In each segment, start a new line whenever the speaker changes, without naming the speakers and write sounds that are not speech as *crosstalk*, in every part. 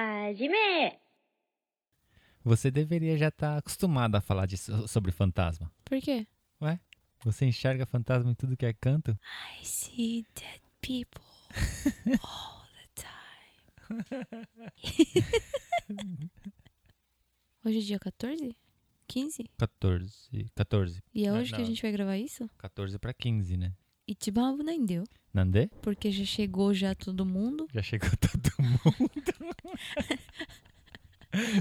Hajime!
Você deveria já estar acostumado a falar de, sobre fantasma.
Por quê?
Ué? Você enxerga fantasma em tudo que é canto?
I see dead people all the time. *laughs* Hoje é dia 14? 15?
14. 14.
E é
Não,
hoje que a
não.
gente vai gravar isso?
14 pra 15, né?
Ichiban nem deu.
Nandê?
Porque já chegou já todo mundo.
Já chegou *laughs* todo mundo.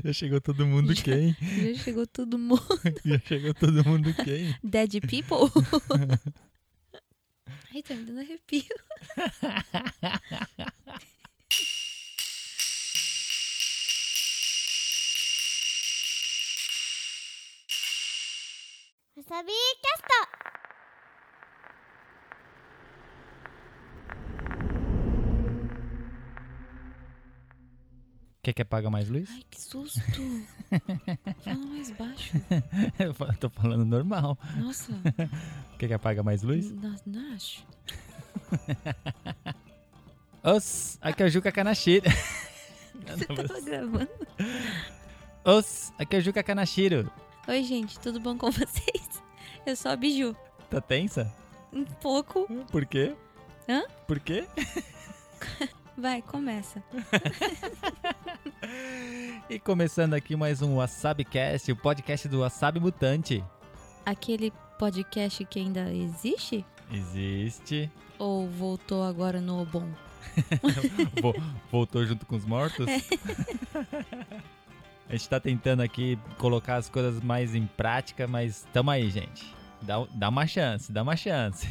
Já chegou todo mundo quem?
Já chegou todo mundo. *laughs*
Já chegou todo mundo quem?
Dead people? *laughs* Ai, tá me dando arrepio.
Wasabi
Quer que apaga mais luz?
Ai, que susto. Fala mais baixo. *laughs*
Eu tô falando normal.
Nossa, *laughs*
Quer que apaga mais luz?
não, não acho. *laughs*
Os, aqui é o Juca Kanashiro.
Você tava gravando?
Os, aqui é o Juca Kanashiro.
Oi, gente, tudo bom com vocês? Eu sou a Biju.
Tá tensa?
Um pouco.
Por quê?
Hã?
Por quê?
Vai, começa. *laughs*
E começando aqui mais um WasabiCast, o podcast do Wasabi Mutante.
Aquele podcast que ainda existe?
Existe.
Ou voltou agora no Obon? *laughs*
Vo- Voltou junto com os mortos. *laughs* A gente tá tentando aqui colocar as coisas mais em prática, mas tamo aí, gente. Dá, dá uma chance, dá uma chance.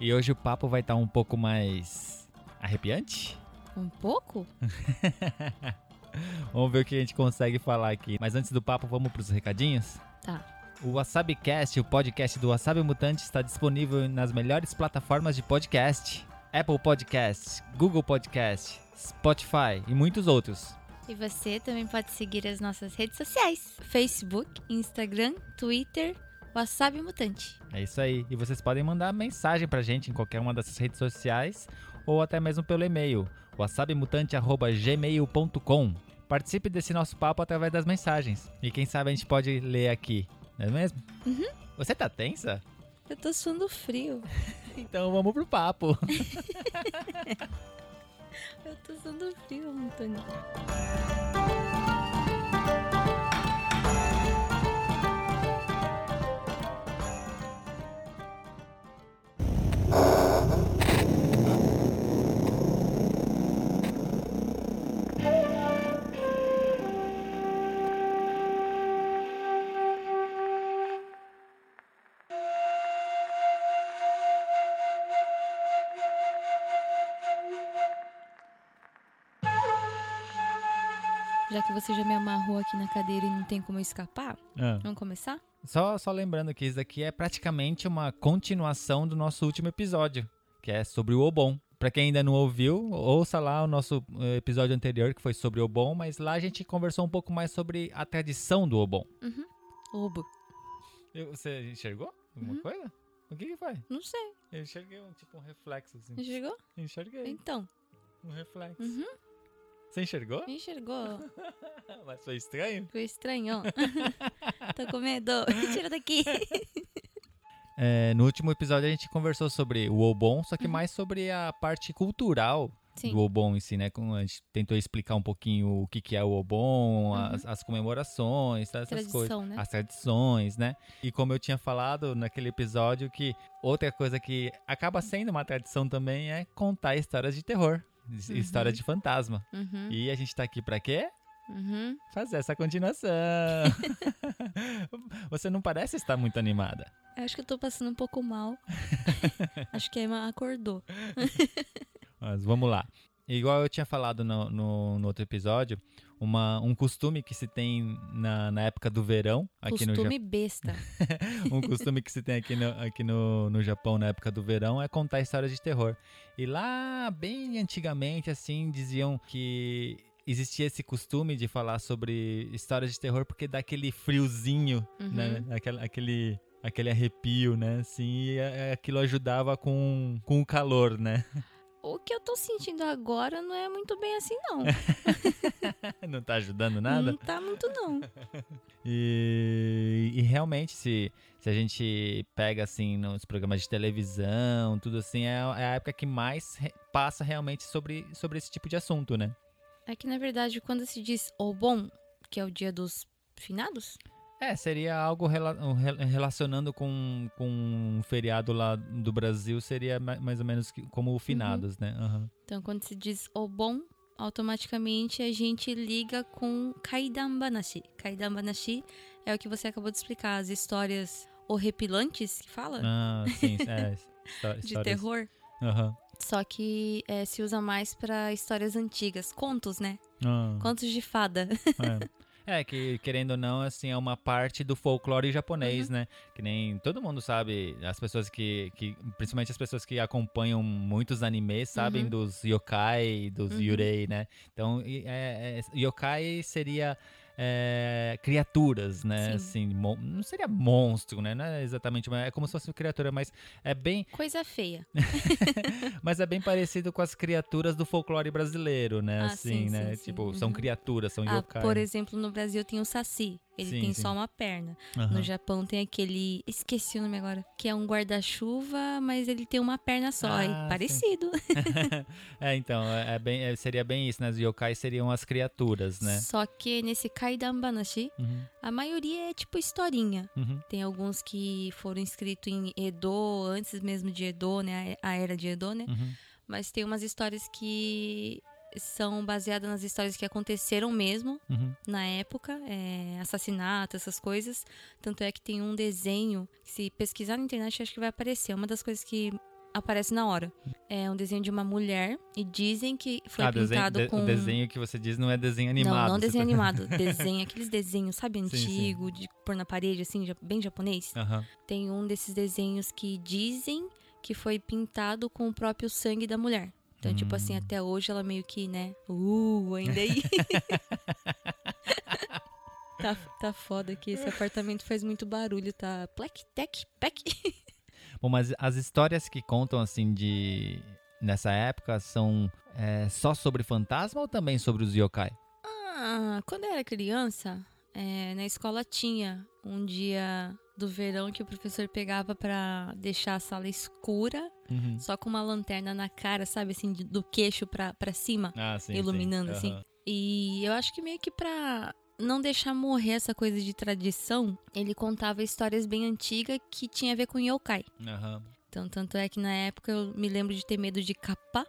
E hoje o papo vai estar um pouco mais arrepiante.
Um pouco? *laughs*
Vamos ver o que a gente consegue falar aqui. Mas antes do papo, vamos pros recadinhos?
Tá.
O WasabiCast, o podcast do Wasabi Mutante, está disponível nas melhores plataformas de podcast: Apple Podcast, Google Podcast, Spotify e muitos outros.
E você também pode seguir as nossas redes sociais: Facebook, Instagram, Twitter, Wasabi Mutante.
É isso aí. E vocês podem mandar mensagem pra gente em qualquer uma dessas redes sociais ou até mesmo pelo e-mail wasabimutante@gmail.com. Participe desse nosso papo através das mensagens. E quem sabe a gente pode ler aqui, não é mesmo?
Uhum.
Você tá tensa?
Eu tô suando frio. *laughs*
Então vamos pro papo. *laughs*
Eu tô suando frio, Antônio. Já que você já me amarrou aqui na cadeira e não tem como eu escapar,
Ah.
vamos começar?
Só, só lembrando que isso daqui é praticamente uma continuação do nosso último episódio, que é sobre o Obon. Pra quem ainda não ouviu, ouça lá o nosso eh, episódio anterior, que foi sobre o Obon, mas lá a gente conversou um pouco mais sobre a tradição do Obon.
Obo.
Eu- Você enxergou alguma coisa? O que que foi?
Não sei.
Eu enxerguei um tipo um reflexo assim.
Enxergou?
Enxerguei
Então.
um reflexo.
Uhum.
Você enxergou?
Enxergou. *laughs*
Mas foi estranho?
Ficou estranho. *laughs* Tô com medo. *laughs* Tira daqui.
É, no último episódio a gente conversou sobre o Obon, só que mais sobre a parte cultural
Sim.
do Obon em si, né? A gente tentou explicar um pouquinho o que, que é o Obon, as, as comemorações, essas
Tradição,
coisas.
né?
As tradições, né? E como eu tinha falado naquele episódio, que outra coisa que acaba sendo uma tradição também é contar histórias de terror, his- histórias de fantasma.
Uhum.
E a gente tá aqui pra quê?
Uhum.
Fazer essa continuação. *laughs* Você não parece estar muito animada.
Eu Acho que eu tô passando um pouco mal. *laughs* Acho que a Emma acordou.
Mas vamos lá. Igual eu tinha falado no, no, no outro episódio, uma, um costume que se tem na, na época do verão aqui no
Costume besta.
Japão. *laughs* Um costume que se tem aqui, no, aqui no, no Japão na época do verão é contar histórias de terror. E lá, bem antigamente, assim, diziam que existia esse costume de falar sobre histórias de terror porque dá aquele friozinho, né? Aquele, aquele, aquele arrepio, né? Assim, e é- aquilo ajudava com, com o calor, né? *laughs*
O que eu tô sentindo agora não é muito bem assim, não. *laughs*
Não tá ajudando nada?
Não tá muito, não. *laughs*
E, e realmente, se, se a gente pega assim nos programas de televisão, tudo assim, é, a- é a época que mais re- passa realmente sobre, sobre esse tipo de assunto, né?
É que, na verdade, quando se diz o bom, que é o dia dos finados,
É, seria algo rela- re- relacionando com, com um feriado lá do Brasil, seria ma- mais ou menos como o finados, né? Aham.
então quando se diz o bom, automaticamente a gente liga com Kaidan Banashi. Kaidan Banashi é o que você acabou de explicar, as histórias horripilantes que fala,
Ah, sim, *laughs* é.
de terror.
Aham.
Só que é, se usa mais pra histórias antigas, contos, né?
Ah,
Contos de fada.
é. É, que querendo ou não, assim, é uma parte do folclore
Uhum.
japonês, né? Que nem todo mundo sabe, as pessoas que, que principalmente as pessoas que acompanham muitos animes, sabem
Uhum.
dos yokai, dos
Uhum.
yurei, né? Então, é, é, yokai seria é, criaturas, né?
Sim.
Assim, não seria monstro, né? Não é exatamente, uma, é como se fosse uma criatura, mas é bem,
Coisa feia. *laughs*
mas é bem parecido com as criaturas do folclore brasileiro, né?
Ah,
assim,
sim,
né?
sim, sim.
Tipo, são
Uhum.
criaturas, são
Ah,
yokai.
por exemplo, no Brasil tem o Saci. Ele
Sim,
tem
sim.
só uma perna.
Aham.
No Japão tem aquele. Esqueci o nome agora. Que é um guarda-chuva, mas ele tem uma perna só.
Ah,
é
sim.
parecido. *laughs*
é, então, é é bem, é- seria bem isso, né? Os yokai seriam as criaturas, né?
Só que nesse Kaidan Banashi,
Uhum,
a maioria é tipo historinha.
uhum,
Tem alguns que foram escritos em Edo, antes mesmo de Edo, né? A era de Edo, né?
uhum.
Mas tem umas histórias que são baseadas nas histórias que aconteceram mesmo
Uhum.
na época, é, assassinato, essas coisas. Tanto é que tem um desenho, que se pesquisar na internet, acho que vai aparecer. É uma das coisas que aparece na hora. É um desenho de uma mulher e dizem que foi
ah, desenho,
pintado
de-
com.
o desenho que você diz não é desenho animado.
Não, não desenho
tá-
animado. *laughs* Desenho, aqueles desenhos, sabe,
Sim, sim.
antigo, de pôr na parede, assim, bem japonês.
Aham.
Tem um desses desenhos que dizem que foi pintado com o próprio sangue da mulher. Então, tipo assim,
Hum.
até hoje ela meio que, né? Uh, ainda aí. *laughs* tá, tá foda aqui. Esse apartamento faz muito barulho, tá? Plec, tec, pec. *laughs*
Bom, mas as histórias que contam, assim, de... Nessa época são é, só sobre fantasma ou também sobre os yokai?
Ah, quando eu era criança, é, na escola tinha um dia do verão que o professor pegava pra deixar a sala escura,
Uhum.
só com uma lanterna na cara, sabe, assim, do queixo pra, pra cima.
Ah, sim,
Iluminando,
sim.
assim.
Aham.
E eu acho que meio que pra não deixar morrer essa coisa de tradição, ele contava histórias bem antigas que tinha a ver com yokai.
Aham.
Então, tanto é que na época eu me lembro de ter medo de capá.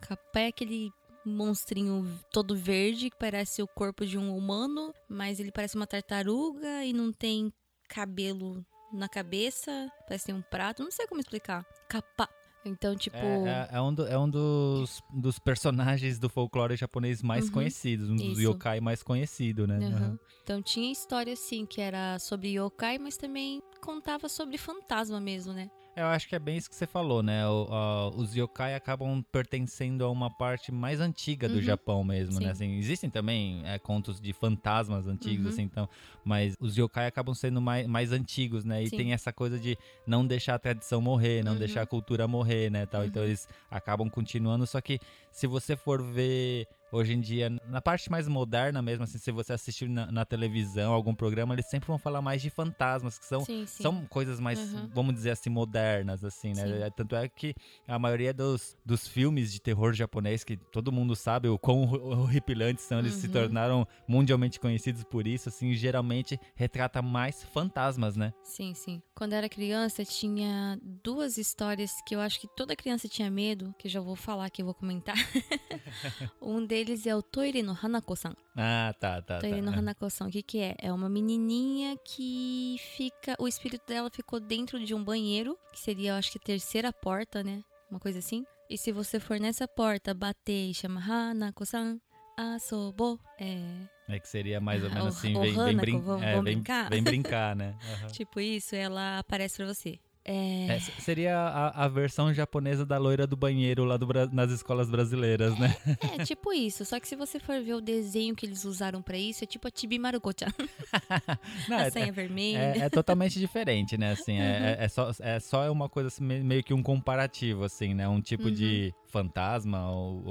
Capá é aquele monstrinho todo verde que parece o corpo de um humano, mas ele parece uma tartaruga e não tem cabelo na cabeça, parece ter um prato, não sei como explicar. Capá. Então, tipo,
É, é- é um, do- é um dos, dos personagens do folclore japonês mais
Uhum.
conhecidos, um dos
Isso.
yokai mais conhecido, né?
Aham.
Aham.
Então tinha história assim que era sobre yokai, mas também contava sobre fantasma mesmo, né?
Eu acho que é bem isso que você falou, né? O- a- os yokai acabam pertencendo a uma parte mais antiga do
Uhum.
Japão mesmo, né?
Sim.
Assim, existem também é, contos de fantasmas antigos,
Uhum.
assim, então, mas os yokai acabam sendo mais, mais antigos, né? E
Sim.
tem essa coisa de não deixar a tradição morrer, não
Uhum.
deixar a cultura morrer, né? Tal. Então
Uhum.
eles acabam continuando, só que se você for ver hoje em dia, na parte mais moderna mesmo, assim, se você assistir na, na televisão, algum programa, eles sempre vão falar mais de fantasmas, que são
sim, sim.
são coisas mais,
Uhum.
vamos dizer assim, modernas, assim, né?
Sim.
É, Tanto é que a maioria dos, dos filmes de terror japonês, que todo mundo sabe o quão hor- horripilantes são, eles se
Uhum.
tornaram mundialmente conhecidos por isso, assim, geralmente retrata mais fantasmas, né?
Sim, sim. Quando eu era criança, tinha duas histórias que eu acho que toda criança tinha medo, que já vou falar aqui, eu vou comentar. *laughs* um deles é o Toire no Hanako-san.
Ah, tá, tá, tá.
Toire no
É.
Hanako-san, o que que é? É uma menininha que fica... O espírito dela ficou dentro de um banheiro, que seria, eu acho que, a terceira porta, né? Uma coisa assim. E se você for nessa porta, bater e chamar Hanako-san, asobo, é...
É que seria mais ou
O-
menos assim,
o
vem, vem,
Hanako,
brin-
vamos-
é,
vamos
vem-
brincar?
vem brincar, né? *laughs* Aham.
Tipo isso, ela aparece pra você. É.
É, seria a, a versão japonesa da loira do banheiro lá do nas escolas brasileiras, né?
É tipo isso, só que se você for ver o desenho que eles usaram pra isso, é tipo a Tibi Maruko-chan. *laughs* A
é,
senha vermelha.
é- é totalmente diferente, né? Assim, é, é- é só, é só uma coisa assim, me- meio que um comparativo, assim, né? Um tipo de fantasma ou,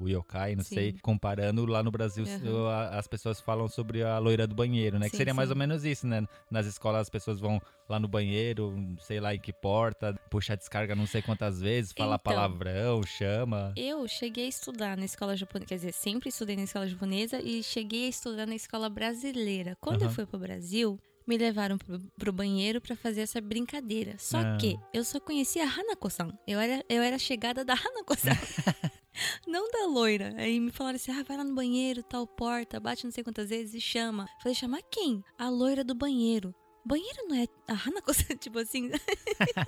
ou yokai, não
Sim.
sei. Comparando lá no Brasil,
Uhum.
as pessoas falam sobre a loira do banheiro, né? que
Sim,
seria mais
sim.
ou menos isso, né? Nas escolas as pessoas vão lá no banheiro, sei lá em que porta, puxar a descarga não sei quantas vezes, falar
Então.
palavrão, chama.
Eu cheguei a estudar na escola japonesa, quer dizer, sempre estudei na escola japonesa e cheguei a estudar na escola brasileira. Quando eu
Aham.
fui pro Brasil, me levaram pro, pro banheiro pra fazer essa brincadeira. Só
Ah.
que eu só conhecia a Hanako-san. Eu era, eu era chegada da Hanako-san. *laughs* não da loira. Aí me falaram assim: ah, vai lá no banheiro, tal porta, bate não sei quantas vezes e chama. Falei, chamar quem? A loira do banheiro. Banheiro não é *laughs* a Hanako-san, tipo assim.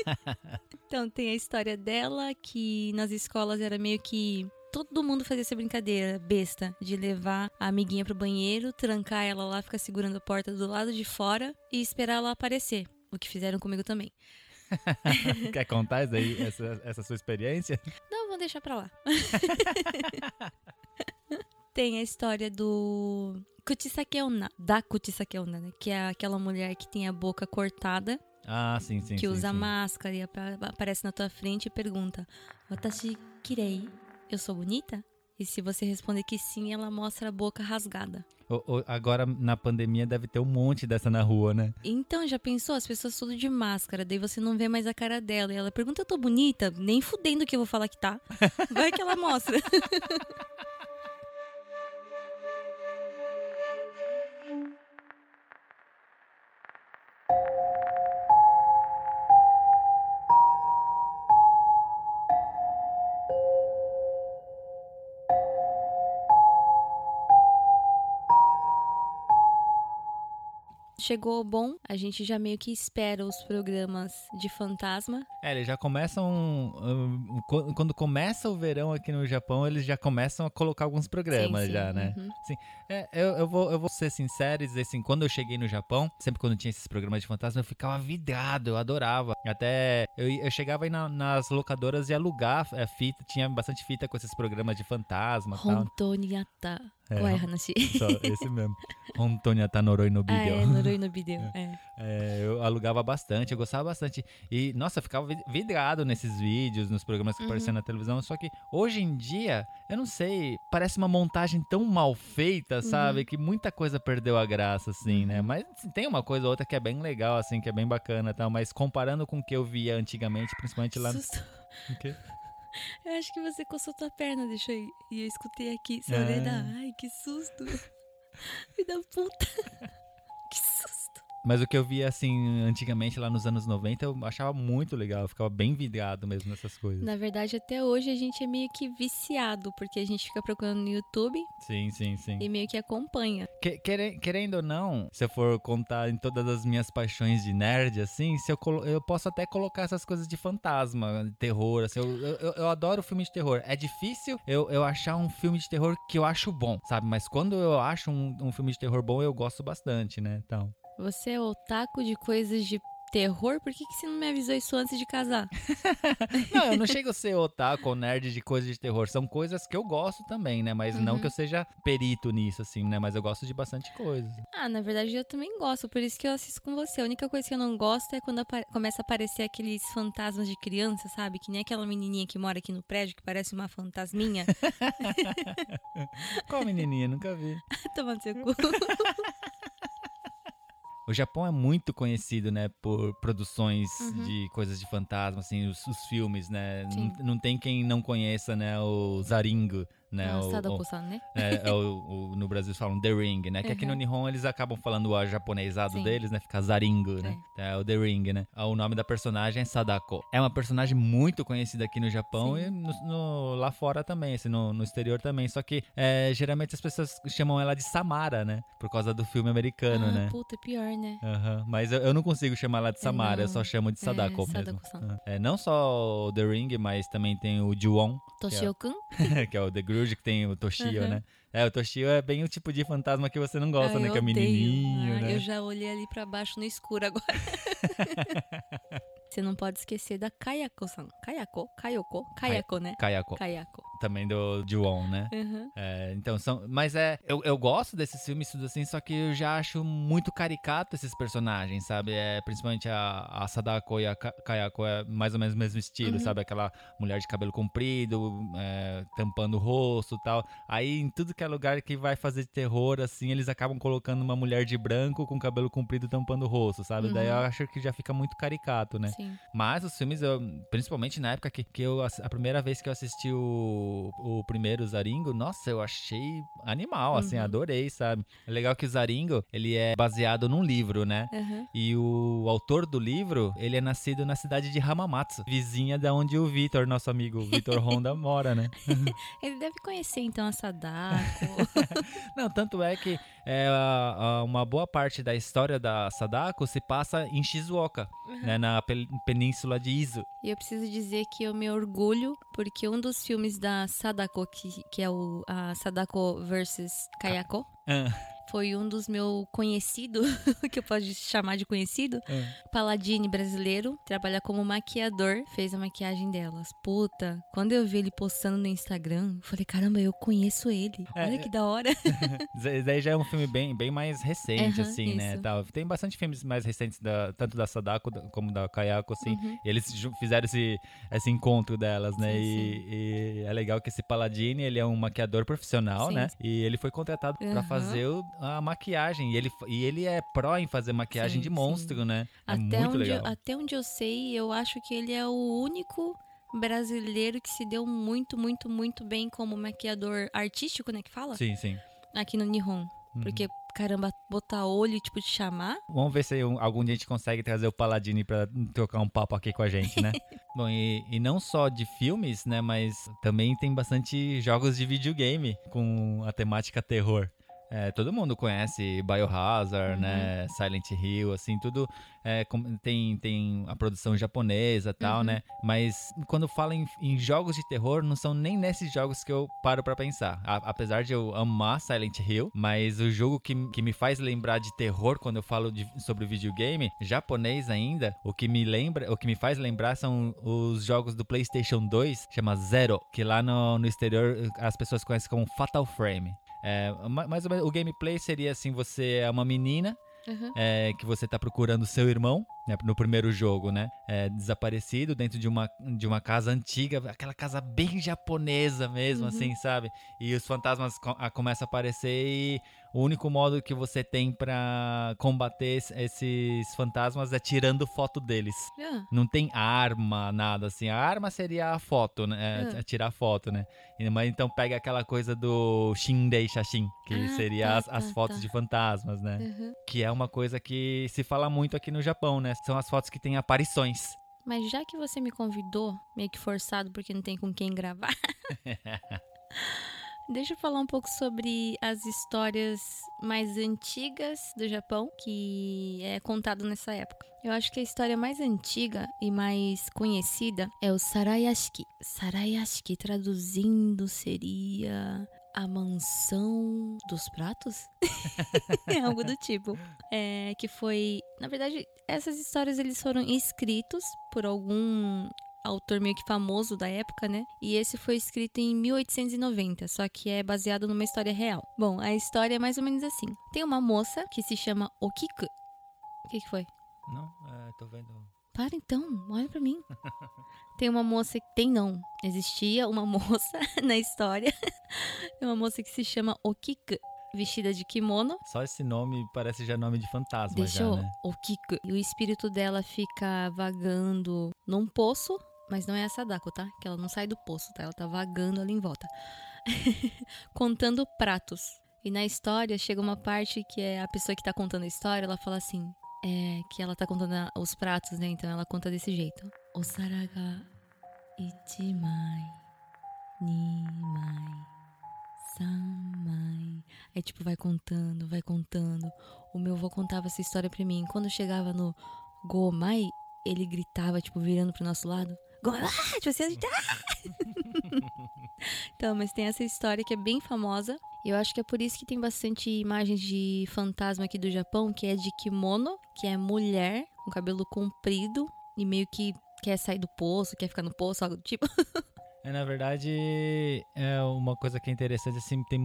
*laughs* então tem a história dela que nas escolas era meio que todo mundo fazia essa brincadeira besta de levar a amiguinha pro banheiro, trancar ela lá, ficar segurando a porta do lado de fora e esperar ela aparecer. O que fizeram comigo também. *laughs*
Quer contar isso aí, essa, essa sua experiência?
Não, vou deixar pra lá. tem a história do Kuchisakeona, da Kuchisakeona, né? Que é aquela mulher que tem a boca cortada,
Ah, sim, sim.
que
sim,
usa
sim.
máscara e apa- aparece na tua frente e pergunta: Watashi kirei? Eu sou bonita? E se você responder que sim, ela mostra a boca rasgada.
O- o- agora, na pandemia, deve ter um monte dessa na rua, né?
Então, já pensou? As pessoas tudo de máscara, daí você não vê mais a cara dela. E ela pergunta: Eu tô bonita? Nem fudendo que eu vou falar que tá. Vai que ela mostra. *laughs* you Chegou bom, a gente já meio que espera os programas de fantasma.
É, eles já começam. hum, qu- quando começa o verão aqui no Japão, eles já começam a colocar alguns programas
Sim, sim,
já, né?
uhum.
É, eu, eu, vou, eu vou ser sincero e dizer assim, quando eu cheguei no Japão, sempre quando tinha esses programas de fantasma, eu ficava vidrado, eu adorava. Até eu, eu chegava aí na- nas locadoras e alugar é, fita, tinha bastante fita com esses programas de fantasma e tal. É,
Qual é, Hanashi?
Só esse mesmo. Hontonya Tanoroi no
Ah, é, Noroi no Bideu. É.
É, eu alugava bastante, eu gostava bastante. E, nossa, eu ficava vid- vidrado nesses vídeos, nos programas que
Uhum.
apareciam na televisão. Só que hoje em dia, eu não sei, parece uma montagem tão mal feita, sabe? Que muita coisa perdeu a graça, assim, né?
Uhum.
Mas assim, tem uma coisa ou outra que é bem legal, assim, que é bem bacana e tal. Mas comparando com o que eu via antigamente, principalmente lá no.
Susto.
O quê? *laughs*
Eu acho que você coçou tua perna, deixa aí. E eu escutei aqui, seu
Ah.
Ai, que susto. Filho da puta. Que susto.
Mas o que eu via, assim, antigamente, lá nos anos 90, eu achava muito legal. Eu ficava bem vidrado mesmo nessas coisas.
Na verdade, até hoje a gente é meio que viciado, porque a gente fica procurando no YouTube
Sim, sim, sim.
e meio que acompanha.
Que- quere- querendo ou não, se eu for contar em todas as minhas paixões de nerd, assim, se eu, eu posso até colocar essas coisas de fantasma, terror, assim, eu, eu, eu- eu adoro filme de terror. É difícil eu, eu achar um filme de terror que eu acho bom, sabe? Mas quando eu acho um, um filme de terror bom, eu gosto bastante, né? Então.
Você é otaku de coisas de terror? Por que, que você não me avisou isso antes de casar? *laughs*
Não, eu não chego a ser otaku ou nerd de coisas de terror. São coisas que eu gosto também, né? Mas não
Uhum.
que eu seja perito nisso, assim, né? Mas eu gosto de bastante coisa.
Ah, na verdade eu também gosto, por isso que eu assisto com você. A única coisa que eu não gosto é quando começa a aparecer aqueles fantasmas de criança, sabe? Que nem aquela menininha que mora aqui no prédio que parece uma fantasminha. *laughs*
Qual menininha? Nunca vi. *laughs*
Tomando seu cu.
O Japão é muito conhecido, né, por produções
Uhum.
de coisas de fantasma, assim, os, os filmes, né? Não, não tem quem não conheça, né, o Zaringo, né?
Ah,
o- o-
Sadako-san, né?
é, é o- o- no Brasil eles falam The Ring, né? Que aqui no
Uhum.
Nihon eles acabam falando o japonesado
Sim.
deles, né? Fica Zaringo, né? É. o The Ring, né? O nome da personagem é Sadako. É uma personagem muito conhecida aqui no Japão
Sim.
e no- no- lá fora também, assim, no, no exterior também. Só que é, geralmente as pessoas chamam ela de Samara, né? Por causa do filme americano,
ah,
né?
puta, pior, né?
Aham, Mas eu, eu não consigo chamar ela de Samara, eu só chamo de
É,
Sadako mesmo. Aham. É, não só o The Ring, mas também tem o Juon,
Toshio-kun? *laughs*
que é o The Grudge, que tem o Toshio,
Aham.
né? É, o Toshio é bem o tipo de fantasma que você não gosta,
Ah,
né? Que é
odeio.
menininho,
Ah,
né?
Eu já olhei ali pra baixo no escuro agora. *laughs* Você não pode esquecer da Kayako-san. Kayako? Kayoko? Kayako, né?
Kayako.
Kayako.
Também do Ju-on, né?
Uhum.
É, então, são. Mas é. Eu, eu gosto desses filmes, tudo assim, só que eu já acho muito caricato esses personagens, sabe? É, principalmente a, a Sadako e a Ka- Kayako é mais ou menos o mesmo estilo,
Uhum.
sabe? Aquela mulher de cabelo comprido, é, tampando o rosto e tal. Aí, em tudo que é lugar que vai fazer terror, assim, eles acabam colocando uma mulher de branco com cabelo comprido tampando o rosto, sabe? Daí eu
Uhum.
acho que já fica muito caricato, né?
Sim.
Mas os filmes, eu, principalmente na época que, que eu, a primeira vez que eu assisti o, o primeiro Zaringo, nossa, eu achei animal, assim,
Uhum.
adorei, sabe? É legal que o Zaringo, ele é baseado num livro, né?
Uhum.
E o autor do livro, ele é nascido na cidade de Hamamatsu, vizinha da onde o Vitor, nosso amigo Vitor Honda, mora, né? *laughs*
Ele deve conhecer, então, a Sadako. *laughs*
Não, tanto é que é, a- a- uma boa parte da história da Sadako se passa em Shizuoka, né? Na pe- península de Izu.
E eu preciso dizer que eu me orgulho, porque um dos filmes da Sadako, que, que é o a Sadako versus Kayako,
Ah,
foi um dos meus conhecidos, *laughs* que eu posso chamar de conhecido,
ah.
Paladine brasileiro, trabalha como maquiador, fez a maquiagem delas. Puta, quando eu vi ele postando no Instagram, eu falei, caramba, eu conheço ele.
É,
Olha
é.
que da hora. *laughs*
Daí já é um filme bem, bem mais recente,
Aham,
assim, né?
isso.
Tal. Tem bastante filmes mais recentes, da, tanto da Sadako da- como da Kayako, assim.
Uhum.
E eles fizeram esse, esse encontro delas, né?
Sim,
e, e é legal que esse Paladini, ele é um maquiador profissional,
Sim.
né? E ele foi contratado pra
Aham.
fazer o- a maquiagem. E ele, e ele é pró em fazer maquiagem
Sim,
de monstro, né? É
Até,
muito
onde
legal.
eu, até onde eu sei, eu acho que ele é o único brasileiro que se deu muito, muito, muito bem como maquiador artístico, né? Que fala?
Sim, sim.
Aqui no Nihon.
Uhum.
Porque, caramba, botar olho tipo, te chamar.
Vamos ver se um- algum dia a gente consegue trazer o Paladini pra trocar um papo aqui com a gente, né? *laughs* Bom, e, e não só de filmes, né? Mas também tem bastante jogos de videogame com a temática terror. É, todo mundo conhece Biohazard,
Uhum.
né? Silent Hill, assim, tudo é, tem, tem a produção japonesa e tal,
Uhum.
né? Mas quando falo em, em jogos de terror, não são nem nesses jogos que eu paro pra pensar. A- apesar de eu amar Silent Hill, mas o jogo que, que me faz lembrar de terror quando eu falo de- sobre videogame, japonês ainda, o que me lembra, o que me faz lembrar são os jogos do PlayStation 2, chama Zero, que lá no, no exterior as pessoas conhecem como Fatal Frame. É, ma- mais ou menos, o gameplay seria assim: você é uma menina
Uhum.
é, que você tá procurando seu irmão, né, no primeiro jogo, né? É, desaparecido dentro de uma, de uma casa antiga, aquela casa bem japonesa mesmo,
Uhum.
assim, sabe? E os fantasmas co a, começam a aparecer e o único modo que você tem pra combater es- esses fantasmas é tirando foto deles.
Ah,
Não tem arma, nada assim. A arma seria a foto, né? É,
Ah.
tirar foto, né? Mas então pega aquela coisa do Shindei Shashin, que
Ah,
seria
tá,
as, as
tá,
fotos
tá.
de fantasmas, né?
uhum.
Que é uma coisa que se fala muito aqui no Japão, né? São as fotos que têm aparições.
Mas já que você me convidou, meio que forçado porque não tem com quem gravar. *laughs* Deixa eu falar um pouco sobre as histórias mais antigas do Japão, que é contado nessa época. Eu acho que a história mais antiga e mais conhecida é o Sarayashiki. Sarayashiki traduzindo seria a mansão dos pratos? é *laughs* *laughs* algo do tipo. É, que foi, na verdade, essas histórias eles foram escritos por algum autor meio que famoso da época, né? E esse foi escrito em 1890, só que é baseado numa história real. Bom, a história é mais ou menos assim. Tem uma moça que se chama Okiku. O que, que foi?
Não, é, tô vendo.
Para então, olha pra mim. Tem uma moça que tem não, existia uma *laughs* moça na história, uma moça que se chama Okiku, vestida de kimono,
Só esse nome parece já nome de fantasma
Deixa
já, né?
Okiku. E o espírito dela fica vagando num poço, mas não é a Sadako, tá? Que ela não sai do poço, tá? Ela tá vagando ali em volta. *laughs* contando pratos. E na história chega uma parte que é a pessoa que tá contando a história, ela fala assim: é que ela tá contando os pratos, né? Então ela conta desse jeito: Osaraga ichimai, nimai, samai. Aí, tipo, vai contando, vai contando. O meu avô contava essa história pra mim. Quando chegava no Gomai, ele gritava, tipo, virando pro nosso lado. Gomai! Ah! Tipo assim, a gente... ah! *laughs* então, mas tem essa história que é bem famosa. Eu acho que é por isso que tem bastante imagens de fantasma aqui do Japão, que é de kimono, que é mulher com cabelo comprido, e meio que quer sair do poço, quer ficar no poço, algo do tipo. *laughs*
É, na verdade, é uma coisa que é interessante, assim, tem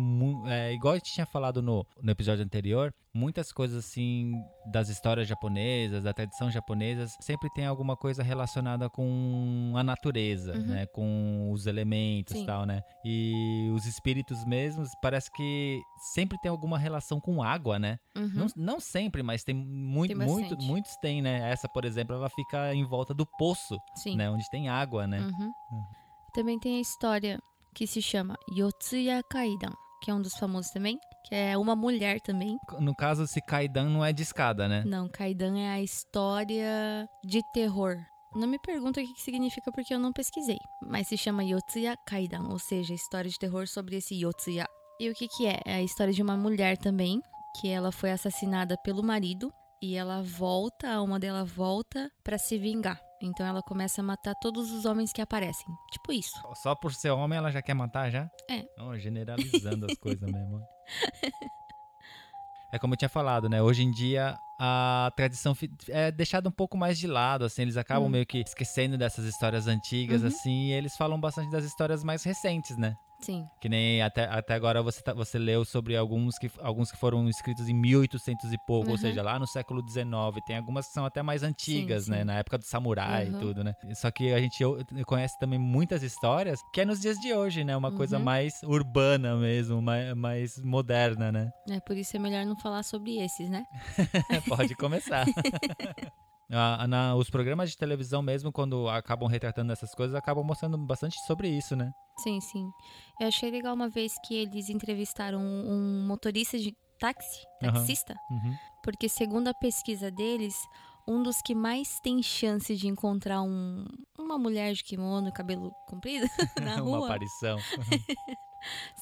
é, igual a gente tinha falado no, no episódio anterior, muitas coisas, assim, das histórias japonesas, da tradição japonesa, sempre tem alguma coisa relacionada com a natureza,
Uhum.
né? Com os elementos e tal, né? E os espíritos mesmos, parece que sempre tem alguma relação com água, né?
Uhum.
Não, não sempre, mas tem, muito,
Tem
muito, muitos tem, né? Essa, por exemplo, ela fica em volta do poço,
Sim.
né? Onde tem água, né?
Uhum. Também tem a história que se chama Yotsuya Kaidan, que é um dos famosos também, que é uma mulher também.
No caso, se Kaidan não é de escada, né?
Não, Kaidan é a história de terror. Não me pergunta o que que significa porque eu não pesquisei, mas se chama Yotsuya Kaidan, ou seja, história de terror sobre esse Yotsuya. E o que que é? É a história de uma mulher também, que ela foi assassinada pelo marido e ela volta, a alma dela volta pra se vingar. Então ela começa a matar todos os homens que aparecem. Tipo isso.
Só por ser homem ela já quer matar já?
É.
Não, generalizando as coisas mesmo. *laughs* É como eu tinha falado, né? Hoje em dia a tradição é deixada um pouco mais de lado, assim, eles acabam
Hum.
meio que esquecendo dessas histórias antigas,
Uhum.
assim, e eles falam bastante das histórias mais recentes, né?
Sim.
Que nem até, até agora você, tá- você leu sobre alguns que, alguns que foram escritos em 1800 e pouco, ou
Uhum.
seja, lá no século XIX. Tem algumas que são até mais antigas,
Sim,
né?
sim.
Na época do samurai e
Uhum.
tudo, né? Só que a gente ou- conhece também muitas histórias que é nos dias de hoje, né? Uma coisa
Uhum.
mais urbana mesmo, mais, mais moderna, né?
É por isso é melhor não falar sobre esses, né? *laughs*
Pode começar. *laughs* Ah, na- os programas de televisão mesmo, quando acabam retratando essas coisas, acabam mostrando bastante sobre isso, né?
Sim, sim. Eu achei legal uma vez que eles entrevistaram um motorista de táxi, taxista,
Uhum.
porque segundo a pesquisa deles, um dos que mais tem chance de encontrar um, uma mulher de kimono e cabelo comprido *laughs* na *laughs*
Uma
rua
aparição. *laughs*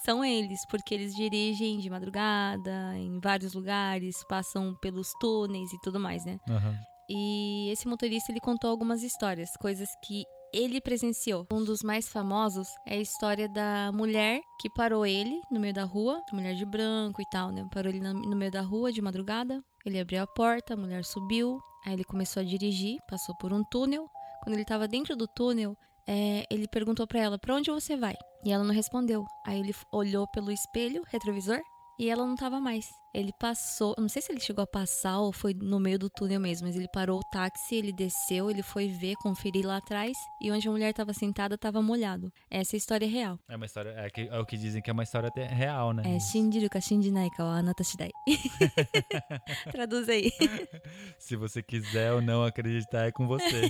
são eles, porque eles dirigem de madrugada em vários lugares, passam pelos túneis e tudo mais, né?
Aham.
E esse motorista ele contou algumas histórias, coisas que ele presenciou. Um dos mais famosos é a história da mulher que parou ele no meio da rua, mulher de branco e tal, né? Parou ele no meio da rua de madrugada. Ele abriu a porta, a mulher subiu, aí ele começou a dirigir, passou por um túnel. Quando ele tava dentro do túnel, é, ele perguntou pra ela: "Pra onde você vai?" E ela não respondeu. Aí ele olhou pelo espelho retrovisor e ela não tava mais. Ele passou, não sei se ele chegou a passar ou foi no meio do túnel mesmo, mas ele parou o táxi, ele desceu, ele foi ver, conferir lá atrás e onde a mulher tava sentada tava molhado. Essa é a história real.
É uma história. É, é o que dizem que é uma história até real, né?
É shinjiru ka shinjinai ka wa anata shidai. *laughs* *laughs* Traduz aí. *laughs*
Se você quiser ou não acreditar, é com você.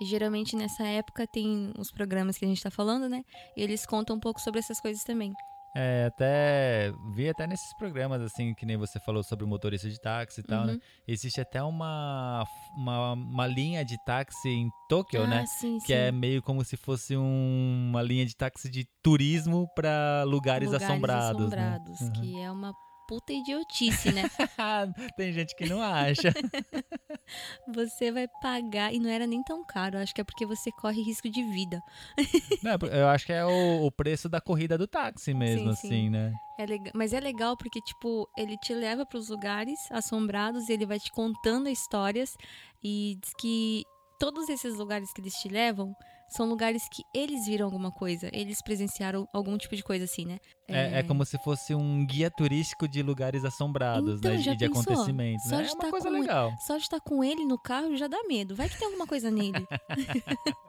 E geralmente nessa época tem os programas que a gente tá falando, né? E eles contam um pouco sobre essas coisas também.
É, até. Vi até nesses programas, assim, que nem você falou sobre motorista de táxi e tal, né?
Uhum.
Existe até uma, uma, uma linha de táxi em Tóquio,
ah,
né?
sim, sim.
Que é meio como se fosse um- uma linha de táxi de turismo pra lugares, assombrados.
assombrados,
né? Uhum.
que é uma puta idiotice, né? *laughs*
Tem gente que não acha. *laughs*
Você vai pagar, e não era nem tão caro, acho que é porque você corre risco de vida. *laughs*
Não, eu acho que é o, o preço da corrida do táxi mesmo,
Sim, sim.
assim, né?
É lega- Mas é legal porque, tipo, ele te leva pros lugares assombrados e ele vai te contando histórias. E diz que todos esses lugares que eles te levam são lugares que eles viram alguma coisa. Eles presenciaram algum tipo de coisa assim, né?
É, é como se fosse um guia turístico de lugares assombrados,
Então,
né?
já
E de
pensou?
acontecimentos.
Só
né?
de
É uma
tá
coisa
com-
legal.
Só de estar com ele no carro já dá medo. Vai que tem alguma coisa nele. *laughs*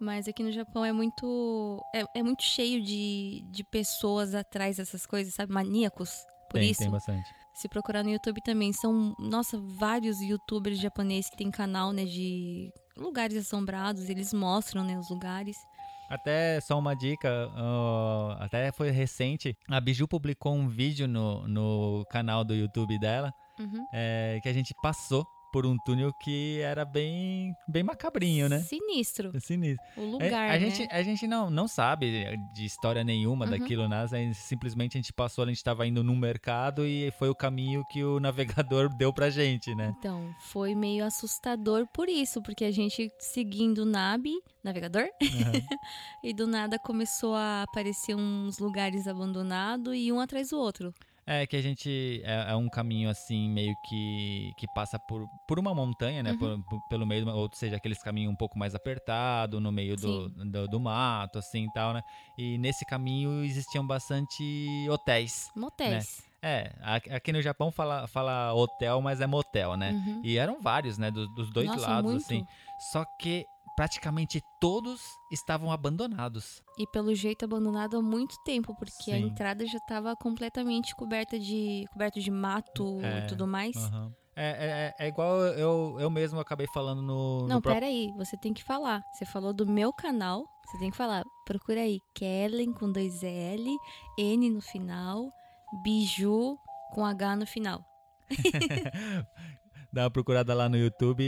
Mas aqui no Japão é muito. É, é muito cheio de, de pessoas atrás dessas coisas, sabe? Maníacos. Por
tem,
isso.
tem bastante.
Se procurar no YouTube também, são, nossa, vários youtubers japoneses que tem canal, né, de lugares assombrados, eles mostram, né, os lugares.
Até só uma dica, ó, até foi recente, a Biju publicou um vídeo no, no canal do YouTube dela,
Uhum.
é, que a gente passou por um túnel que era bem, bem macabrinho, né?
Sinistro.
Sinistro.
O
É,
lugar,
a,
né?
gente, a gente não, não sabe de história nenhuma
Uhum.
daquilo, né? Simplesmente a gente passou, a gente estava indo num mercado e foi o caminho que o *laughs* navegador deu pra gente, né?
Então, foi meio assustador por isso, porque a gente seguindo o Nabi, navegador,
Uhum. *laughs*
e do nada começou a aparecer uns lugares abandonados e um atrás do outro.
É que a gente é, é um caminho assim meio que que passa por, por uma montanha, né?
Uhum.
Por- por- pelo meio, ou seja, aqueles caminhos um pouco mais apertado, no meio do, do, do mato, assim, e tal, né? E nesse caminho existiam bastante hotéis.
Motéis.
É, a- aqui no Japão fala, fala hotel, mas é motel, né?
Uhum.
E eram vários, né? do- dos dois
Nossa,
lados,
muito.
assim. Só que praticamente todos estavam abandonados.
E pelo jeito abandonado há muito tempo, porque a
Sim.
entrada já estava completamente coberta de coberto de mato
É,
e tudo mais.
Aham. É, é, é igual eu, eu mesmo acabei falando no, no
Não,
próprio.
peraí, você tem que falar. Você falou do meu canal, você tem que falar. Procura aí, Kellen com dois L, N no final, Biju com H no final. *laughs*
Dá uma procurada lá no YouTube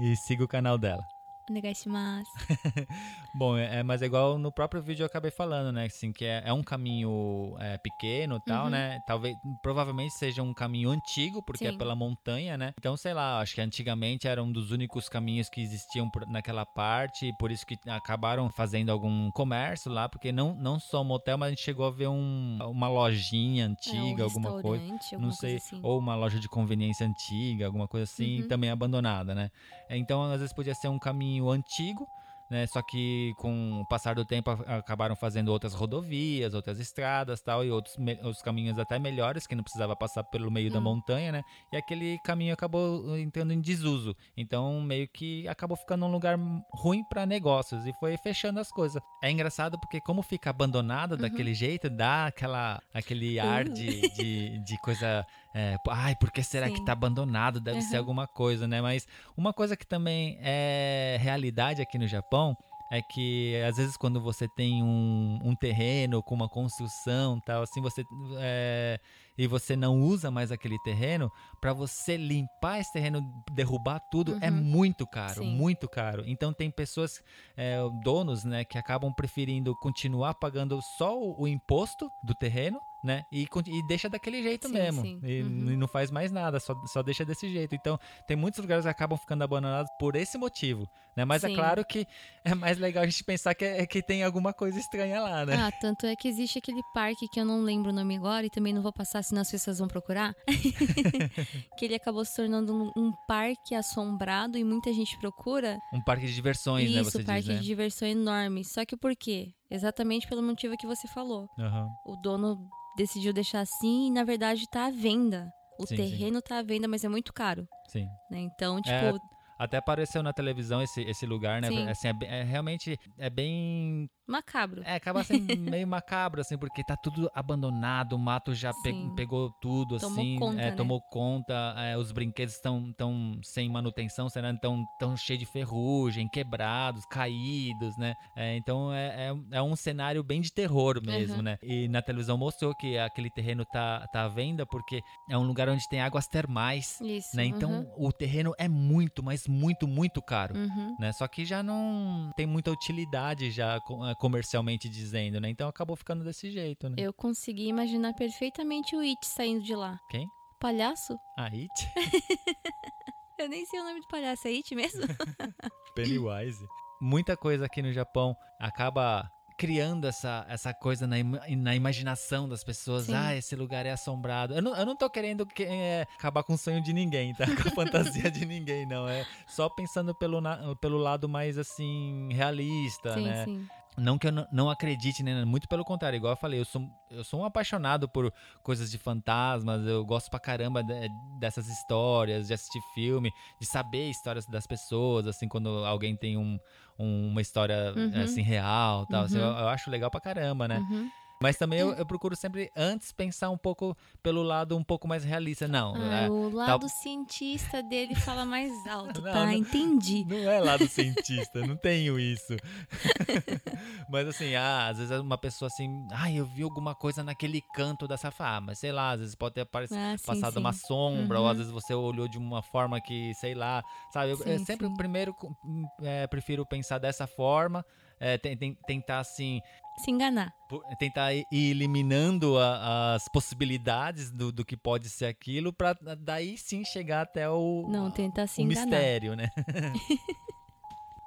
e siga o canal dela.
Onegaishimasu. *laughs*
Bom, é, é- mas é igual no próprio vídeo eu acabei falando, né? Assim, que é, é um caminho é, pequeno e tal,
Uhum.
né? Talvez, provavelmente seja um caminho antigo, porque é
Sim.
pela montanha, né? Então, sei lá, acho que antigamente era um dos únicos caminhos que existiam por- naquela parte, por isso que acabaram fazendo algum comércio lá, porque não, não só um motel, mas a gente chegou a ver um, uma lojinha antiga,
é, um
alguma coisa.
restaurante,
não
alguma
sei,
assim.
ou uma loja de conveniência antiga, alguma coisa assim,
Uhum.
também abandonada, né? Então, às vezes podia ser um caminho antigo, né? Só que com o passar do tempo acabaram fazendo outras rodovias, outras estradas, tal, e outros, outros caminhos até melhores que não precisava passar pelo meio da
Hum.
montanha, né? E aquele caminho acabou entrando em desuso. Então, meio que acabou ficando um lugar ruim para negócios e foi fechando as coisas. É engraçado porque como fica abandonado daquele jeito, dá aquela aquele ar
Uh.
de, de, de coisa é, ai, por que será que
Sim.
tá abandonado? Deve ser
Uhum.
alguma coisa, né? Mas uma coisa que também é realidade aqui no Japão é que às vezes quando você tem um, um terreno com uma construção tal assim você é, e você não usa mais aquele terreno para você limpar esse terreno derrubar tudo é
Uhum.
muito caro
Sim.
muito caro então tem pessoas é, donos né que acabam preferindo continuar pagando só o, o imposto do terreno né e, e deixa daquele jeito
Sim,
mesmo
sim.
E,
Uhum.
e não faz mais nada só, só deixa desse jeito então tem muitos lugares que acabam ficando abandonados por esse motivo né mas é
Sim.
claro que é mais legal a gente pensar que, é, que tem alguma coisa estranha lá né
Ah, tanto é que existe aquele parque que eu não lembro o nome agora e também não vou passar, senão as pessoas vão procurar. *laughs* que ele acabou se tornando um, um parque assombrado e muita gente procura.
um parque de diversões né
Isso,
você
parque
diz né
de diversão enorme. Só que por quê? Exatamente pelo motivo que você falou.
Aham.
O dono decidiu deixar assim e na verdade tá à venda. O
Sim,
terreno tá à venda, mas é muito caro.
sim
Né? Então, tipo,
É, até apareceu na televisão esse, esse lugar né
Sim.
assim é, é realmente é bem
macabro.
É, acaba sendo *laughs* meio macabro, assim, porque tá tudo abandonado, o mato já pe- pegou tudo,
Tomou
assim,
conta,
é,
né?
tomou conta, é, os brinquedos estão tão sem manutenção, estão tão, tão cheios de ferrugem, quebrados, caídos, né? É, então é, é, é um cenário bem de terror mesmo,
Uhum.
né? E na televisão mostrou que aquele terreno tá, tá à venda porque é um lugar onde tem águas termais,
Isso.
né? Então
uhum,
o terreno é muito, mas muito, muito caro
uhum.
né? Só que já não tem muita utilidade já eh, comercialmente dizendo, né? Então acabou ficando desse jeito, né?
Eu consegui imaginar perfeitamente o It saindo de lá.
Quem?
Palhaço?
A It? *laughs*
Eu nem sei o nome do palhaço, é It mesmo? *laughs*
Pennywise. Muita coisa aqui no Japão acaba criando essa, essa coisa na, na imaginação das pessoas.
Sim.
Ah, esse lugar é assombrado. Eu não, eu não tô querendo que- eh, acabar com o sonho de ninguém, tá? *laughs* Com a fantasia de ninguém, não. É só pensando pelo, na- pelo lado mais, assim, realista,
sim,
né?
sim.
Não que eu não, não acredite, né? Muito pelo contrário, igual eu falei, eu sou, eu sou um apaixonado por coisas de fantasmas, eu gosto pra caramba de- dessas histórias, de assistir filme, de saber histórias das pessoas, assim, quando alguém tem um, um- uma história,
Uhum.
assim, real tal. assim, eu,
Uhum.
eu acho legal pra caramba, né?
Uhum.
Mas também eu, eu procuro sempre, antes, pensar um pouco pelo lado um pouco mais realista. Não,
Ah,
é-
o lado cientista dele fala mais alto, *laughs*
Não,
tá?
não-
Entendi.
Não é lado cientista, não tenho isso. *laughs* mas assim, ah, às vezes uma pessoa assim, ah, eu vi alguma coisa naquele canto dessa ah, mas sei lá, às vezes pode ter aparecido,
Ah, sim,
passado
sim.
uma sombra, ou às
Uhum.
vezes você olhou de uma forma que, sei lá, sabe? Eu, eu
Sim,
sempre
sim.
primeiro hum, é, prefiro pensar dessa forma, é, ten- ten- tentar assim,
Se enganar.
pu- tentar ir eliminando a- as possibilidades do, do que pode ser aquilo, pra daí sim chegar até o,
Não, tentar se
o
enganar.
mistério, né? *laughs* *laughs*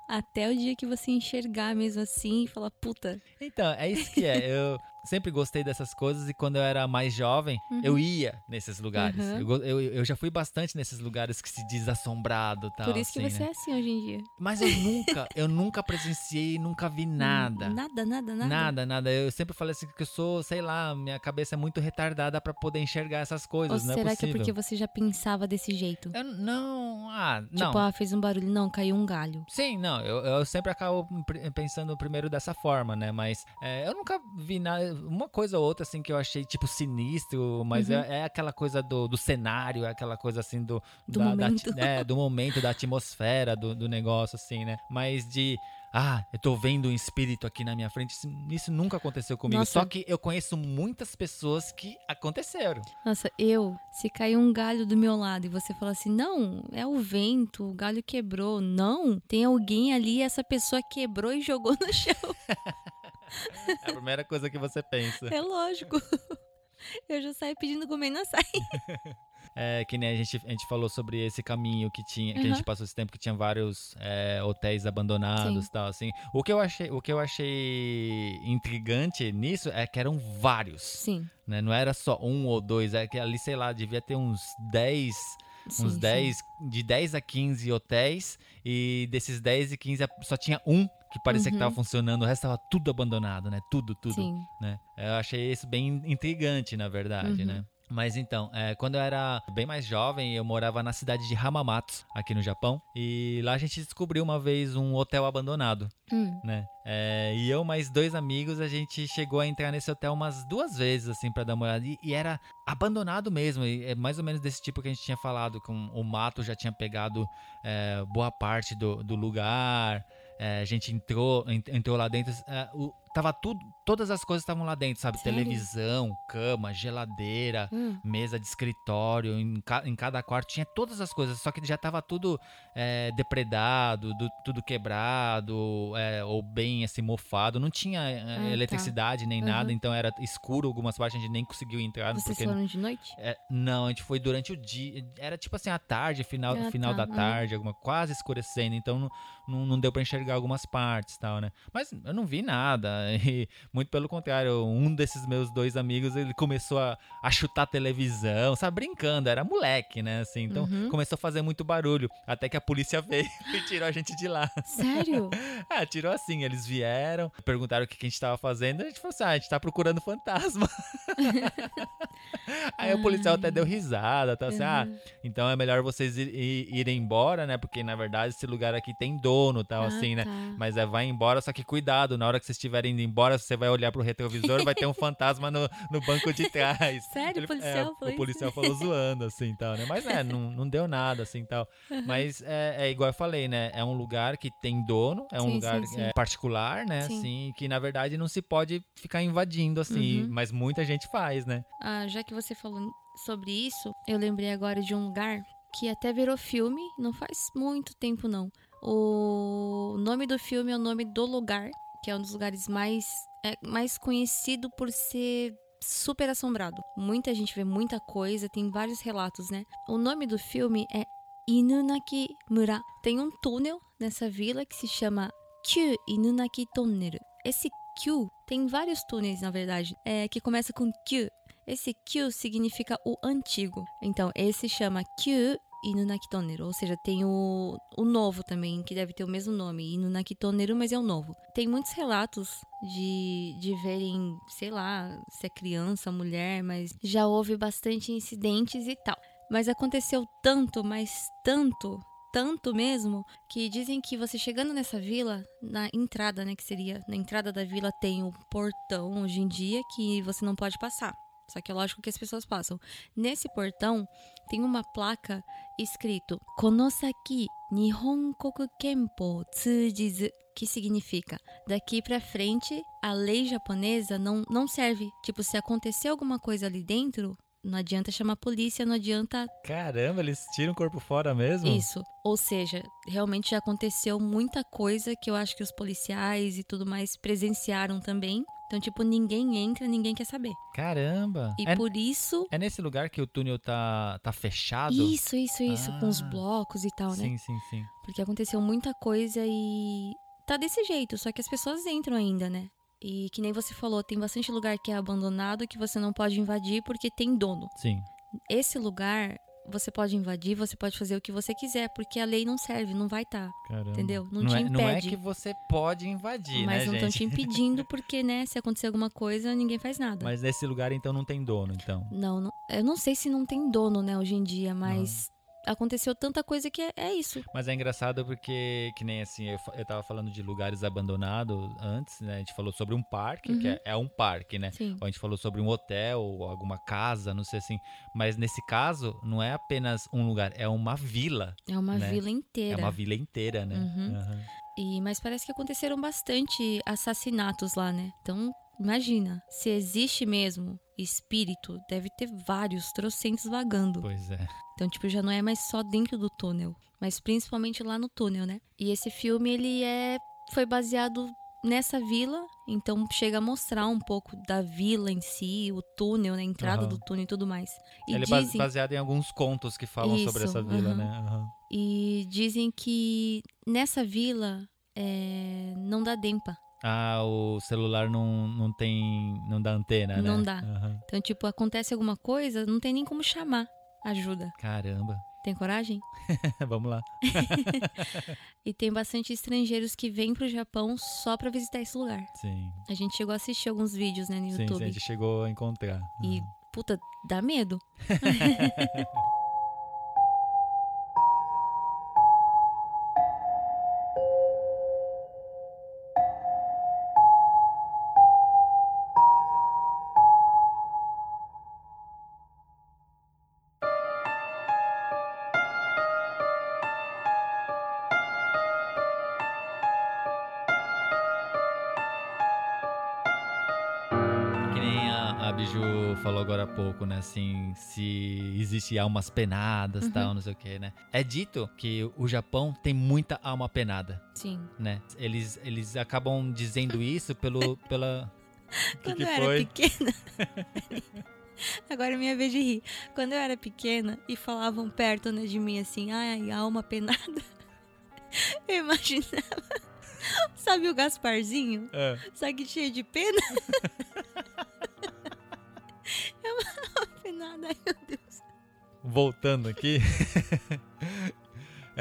Até o dia que você enxergar mesmo assim e falar, puta,
Então, é isso que é. Eu, sempre gostei dessas coisas e quando eu era mais jovem,
Uhum.
eu ia nesses lugares.
Uhum.
Eu, eu, eu já fui bastante nesses lugares que se diz assombrado tal.
Por isso que
assim,
você
né?
é assim hoje em dia.
Mas eu nunca, eu nunca presenciei, nunca vi nada.
Nada, nada, nada.
Nada, nada. Eu sempre falei assim que eu sou, sei lá, minha cabeça é muito retardada pra poder enxergar essas
Ou
coisas, não é
será que é porque você já pensava desse jeito?
Eu não, ah, não.
Tipo, ah, fez um barulho. Não, caiu um galho.
Sim, não, eu, eu sempre acabo pensando primeiro dessa forma, né? Mas é, eu nunca vi nada, uma coisa ou outra assim que eu achei tipo sinistro, mas
Uhum.
é, é aquela coisa do, do cenário, é aquela coisa assim do
Do
da- da
momento.
ati- é, do momento, da atmosfera do, do negócio, assim, né? Mas de ah, eu tô vendo um espírito aqui na minha frente. Isso, isso nunca aconteceu comigo.
Nossa.
Só que eu conheço muitas pessoas que aconteceram.
Nossa, eu, se cair um galho do meu lado e você falar assim, não, é o vento, o galho quebrou. Não, tem alguém ali, essa pessoa quebrou e jogou no *laughs* chão.
É a primeira coisa que você pensa.
É lógico. Eu já saio pedindo comer na saia. *laughs*
É, que nem a gente, a gente falou sobre esse caminho que tinha, que a gente
Uhum.
passou esse tempo que tinha vários é, hotéis abandonados
Sim.
e tal, assim. O que eu achei, o que eu achei intrigante nisso é que eram vários,
Sim.
né? Não era só um ou dois, é que ali, sei lá, devia ter uns 10,
sim,
uns
sim.
10, de 10 a 15 hotéis e desses 10 e 15 só tinha um que parecia que
Uhum.
tava funcionando, o resto tava tudo abandonado, né? Tudo, tudo
Sim.
né? Eu achei isso bem intrigante, na verdade,
Uhum.
né? Mas então, é, quando eu era bem mais jovem, eu morava na cidade de Hamamatsu, aqui no Japão. E lá a gente descobriu uma vez um hotel abandonado,
Hum,
né? É, e eu mais dois amigos, a gente chegou a entrar nesse hotel umas duas vezes, assim, pra dar uma olhada. E, e era abandonado mesmo. E é mais ou menos desse tipo que a gente tinha falado, com o mato já tinha pegado é, boa parte do, do lugar. É, a gente entrou, en- entrou lá dentro. é, o- tava tudo, todas as coisas estavam lá dentro, sabe?
Sério?
Televisão, cama, geladeira,
hum.
mesa de escritório, em, ca- em cada quarto tinha todas as coisas, só que já tava tudo é, depredado, do- tudo quebrado, é, ou bem assim, mofado. Não tinha é,
Ah, tá.
eletricidade nem
Uhum.
nada, então era escuro, algumas partes a gente nem conseguiu entrar.
Vocês
porque
foram de noite?
é, não, a gente foi durante o dia. Era tipo assim, à tarde, final,
Ah,
final
tá,
da
uhum.
tarde, alguma, quase escurecendo. Então não, não, não deu pra enxergar algumas partes e tal, né? Mas eu não vi nada. *laughs* E muito pelo contrário, um desses meus dois amigos, ele começou a, a chutar televisão, sabe? Brincando, era moleque, né? Assim, então
Uhum.
começou a fazer muito barulho. Até que a polícia *laughs* veio e tirou a gente de lá.
Sério?
Ah, *laughs* tirou assim, eles vieram, perguntaram o que que a gente tava fazendo, a gente falou assim, ah, a gente tá procurando fantasma. Aí o policial até deu risada, tá assim, ah,
Uhum.
então é melhor vocês ir- ir- irem embora, né, porque na verdade esse lugar aqui tem dono, tal,
Ah,
assim, né.
tá.
Mas é, vai embora, só que cuidado, na hora que vocês estiverem indo embora, você vai olhar pro retrovisor, vai ter um fantasma no, no banco de trás. *laughs*
Sério? O policial
é,
falou
O policial falou zoando, assim, tal, né? Mas é, *laughs* não, não deu nada, assim, tal. Mas é, é igual eu falei, né? É um lugar que tem dono, é um
Sim,
lugar
sim, sim.
é, particular, né?
Sim.
Assim, que na verdade não se pode ficar invadindo, assim.
Uhum.
Mas muita gente faz, né?
Ah, já que você falou sobre isso, eu lembrei agora de um lugar que até virou filme, não faz muito tempo não. O nome do filme é o nome do lugar, que é um dos lugares mais é, mais conhecido por ser super assombrado. Muita gente vê muita coisa, tem vários relatos, né? O nome do filme é Inunaki Mura. Tem um túnel nessa vila que se chama Kyu Inunaki Tunnel. Esse Kyu tem vários túneis, na verdade, é, que começa com Kyu. Esse Kyu significa o antigo. Então, esse chama Kyu Inunaki Tunnel. Ou seja, tem o, o novo também, que deve ter o mesmo nome. Inunaki Tunnel, mas é o novo. Tem muitos relatos de, de verem, sei lá, se é criança, mulher, mas já houve bastante incidentes e tal. Mas aconteceu tanto, mas tanto, tanto mesmo, que dizem que você chegando nessa vila, na entrada, né, que seria, na entrada da vila tem o portão hoje em dia que você não pode passar. Só que é lógico que as pessoas passam. Nesse portão tem uma placa escrito Konosaki Nihon Koku Kenpo Tsujizu, que significa daqui pra frente a lei japonesa não, não serve. Tipo, se acontecer alguma coisa ali dentro, não adianta chamar a polícia, não adianta
Caramba, eles tiram o corpo fora mesmo?
isso. Ou seja, realmente já aconteceu muita coisa que eu acho que os policiais e tudo mais presenciaram também. Então, tipo, ninguém entra, ninguém quer saber.
Caramba.
E
É,
por isso.
é nesse lugar que o túnel tá, tá fechado?
Isso, isso, isso, com os
Ah.
blocos e tal, né?
Sim, sim, sim.
Porque aconteceu muita coisa e tá desse jeito, só que as pessoas entram ainda, né? E que nem você falou, tem bastante lugar que é abandonado que você não pode invadir porque tem dono.
Sim.
Esse lugar você pode invadir, você pode fazer o que você quiser, porque a lei não serve, não vai estar.
Caramba.
Entendeu? Não,
Não
te
é,
impede.
não é que você pode invadir,
mas
né,
não estão te *laughs* impedindo porque, né, se acontecer alguma coisa, ninguém faz nada.
Mas nesse lugar, então, não tem dono, então.
Não, não- eu não sei se não tem dono, né, hoje em dia, mas aconteceu tanta coisa que é, é isso.
Mas é engraçado porque, que nem assim, eu, eu tava falando de lugares abandonados antes, né? A gente falou sobre um parque, que
Uhum.
é, é um parque, né?
Sim.
Ou a gente falou sobre um hotel, ou alguma casa, não sei assim. Mas nesse caso, não é apenas um lugar, é uma vila.
É uma
né?
vila inteira.
É uma vila inteira, né?
Uhum.
Aham.
E, mas parece que aconteceram bastante assassinatos lá, né? Então, imagina, se existe mesmo espírito, deve ter vários, trocentos vagando.
Pois é.
Então, tipo, já não é mais só dentro do túnel, mas principalmente lá no túnel, né? E esse filme, ele é foi baseado nessa vila, então chega a mostrar um pouco da vila em si, o túnel, né? a entrada
Aham.
do túnel e tudo mais. E
Ele é
dizem,
baseado em alguns contos que falam sobre
Isso,
essa vila,
aham.
né? Aham.
e dizem que nessa vila é, não dá dempa.
Ah, o celular não, não tem. não dá antena, né?
Não dá.
Aham.
Então, tipo, acontece alguma coisa, não tem nem como chamar ajuda.
Caramba.
Tem coragem? *laughs*
Vamos lá. *laughs*
E tem bastante estrangeiros que vêm pro Japão só pra visitar esse lugar.
Sim.
A gente chegou a assistir alguns vídeos, né, no
Sim, sim,
YouTube.
a gente chegou a encontrar.
E,
Aham.
puta, dá medo. *laughs*
Biju falou agora há pouco, né? Assim, se existe almas penadas e
Uhum.
tal, não sei o que, né? É dito que o Japão tem muita alma penada,
Sim.
né? Eles, eles acabam dizendo isso pelo, pela... O *laughs* que,
Quando
que
eu era
foi?
pequena. *laughs* Agora é minha vez de rir. Quando eu era pequena e falavam perto né, de mim assim, ai, alma penada. *laughs* Eu imaginava. Sabe o Gasparzinho?
Ah,
Só que cheio de pena? Ai *laughs* meu Deus.
voltando aqui... *laughs*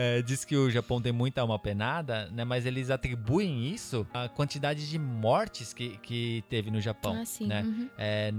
É, diz que o Japão tem muita alma penada, né? Mas eles atribuem isso à quantidade de mortes que, que teve no Japão,
ah, sim.
né?
uhum.
É,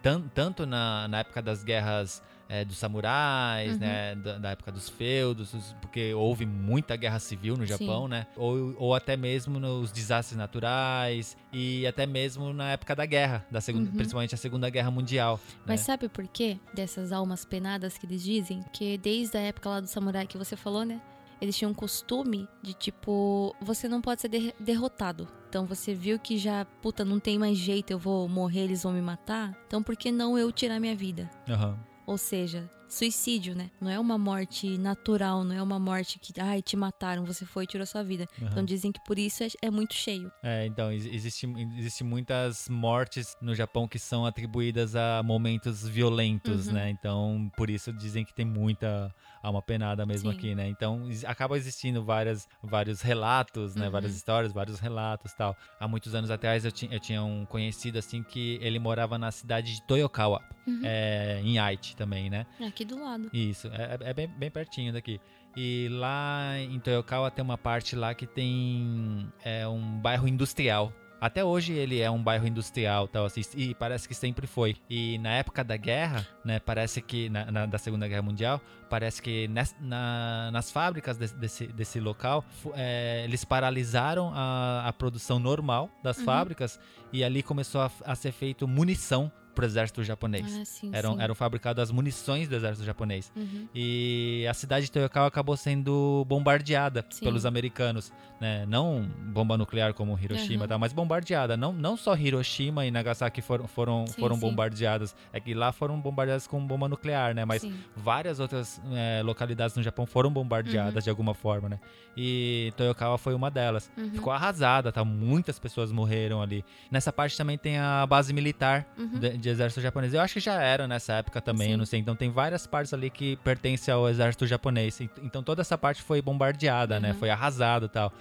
tan- tanto na, na época das guerras é, dos samurais,
Uhum.
né, da, da época dos feudos, os- porque houve muita guerra civil no Japão,
Sim.
né, ou, ou até mesmo nos desastres naturais e até mesmo na época da guerra, da segunda,
Uhum.
principalmente a Segunda Guerra Mundial.
Mas
né?
sabe por quê dessas almas penadas que eles dizem? Que desde a época lá do samurai que você falou, né? Eles tinham um costume de tipo, você não pode ser der- derrotado. Então você viu que já, puta, não tem mais jeito, eu vou morrer, eles vão me matar. Então por que não eu tirar minha vida?
Aham.
Ou seja, suicídio, né? Não é uma morte natural, não é uma morte que, ai, te mataram, você foi e tirou sua vida.
aham.
Então dizem que por isso é, é muito cheio.
É, então, ex- existe, existe muitas mortes no Japão que são atribuídas a momentos violentos,
Uhum.
né? Então, por isso dizem que tem muita alma penada mesmo
Sim.
aqui, né? Então, acaba existindo várias, vários relatos, né?
Uhum.
Várias histórias, vários relatos tal. Há muitos anos atrás eu, ti- eu tinha um conhecido, assim, que ele morava na cidade de Toyokawa,
Uhum.
é, em Aichi também, né?
Aqui do lado.
Isso, é, é bem, bem pertinho daqui. E lá em Toyokawa tem uma parte lá que tem é, um bairro industrial. Até hoje ele é um bairro industrial, tal, assim, e parece que sempre foi. E na época da guerra, né, parece que, na, na- da Segunda Guerra Mundial, parece que nes- na- nas fábricas desse, desse, desse local, é, eles paralisaram a, a produção normal das
Uhum.
fábricas e ali começou a, a ser feito munição pro exército japonês.
Ah, sim,
Eram,
sim.
eram fabricadas as munições do exército japonês.
Uhum.
E a cidade de Toyokawa acabou sendo bombardeada
Sim.
pelos americanos, né? Não bomba nuclear como Hiroshima, e tal, mas bombardeada. Não, não só Hiroshima e Nagasaki foram, foram, foram bombardeadas. É que lá foram bombardeadas com bomba nuclear, né? Mas várias outras é, localidades no Japão foram bombardeadas de alguma forma, né? E Toyokawa foi uma delas.
Uhum.
Ficou arrasada, tá? Muitas pessoas morreram ali. Nessa parte também tem a base militar
Uhum.
de, de exército japonês. Eu acho que já era nessa época também,
Sim.
eu não sei. Então tem várias partes ali que pertencem ao exército japonês. Ent- Então toda essa parte foi bombardeada, né?
Uhum.
Foi arrasado e tal.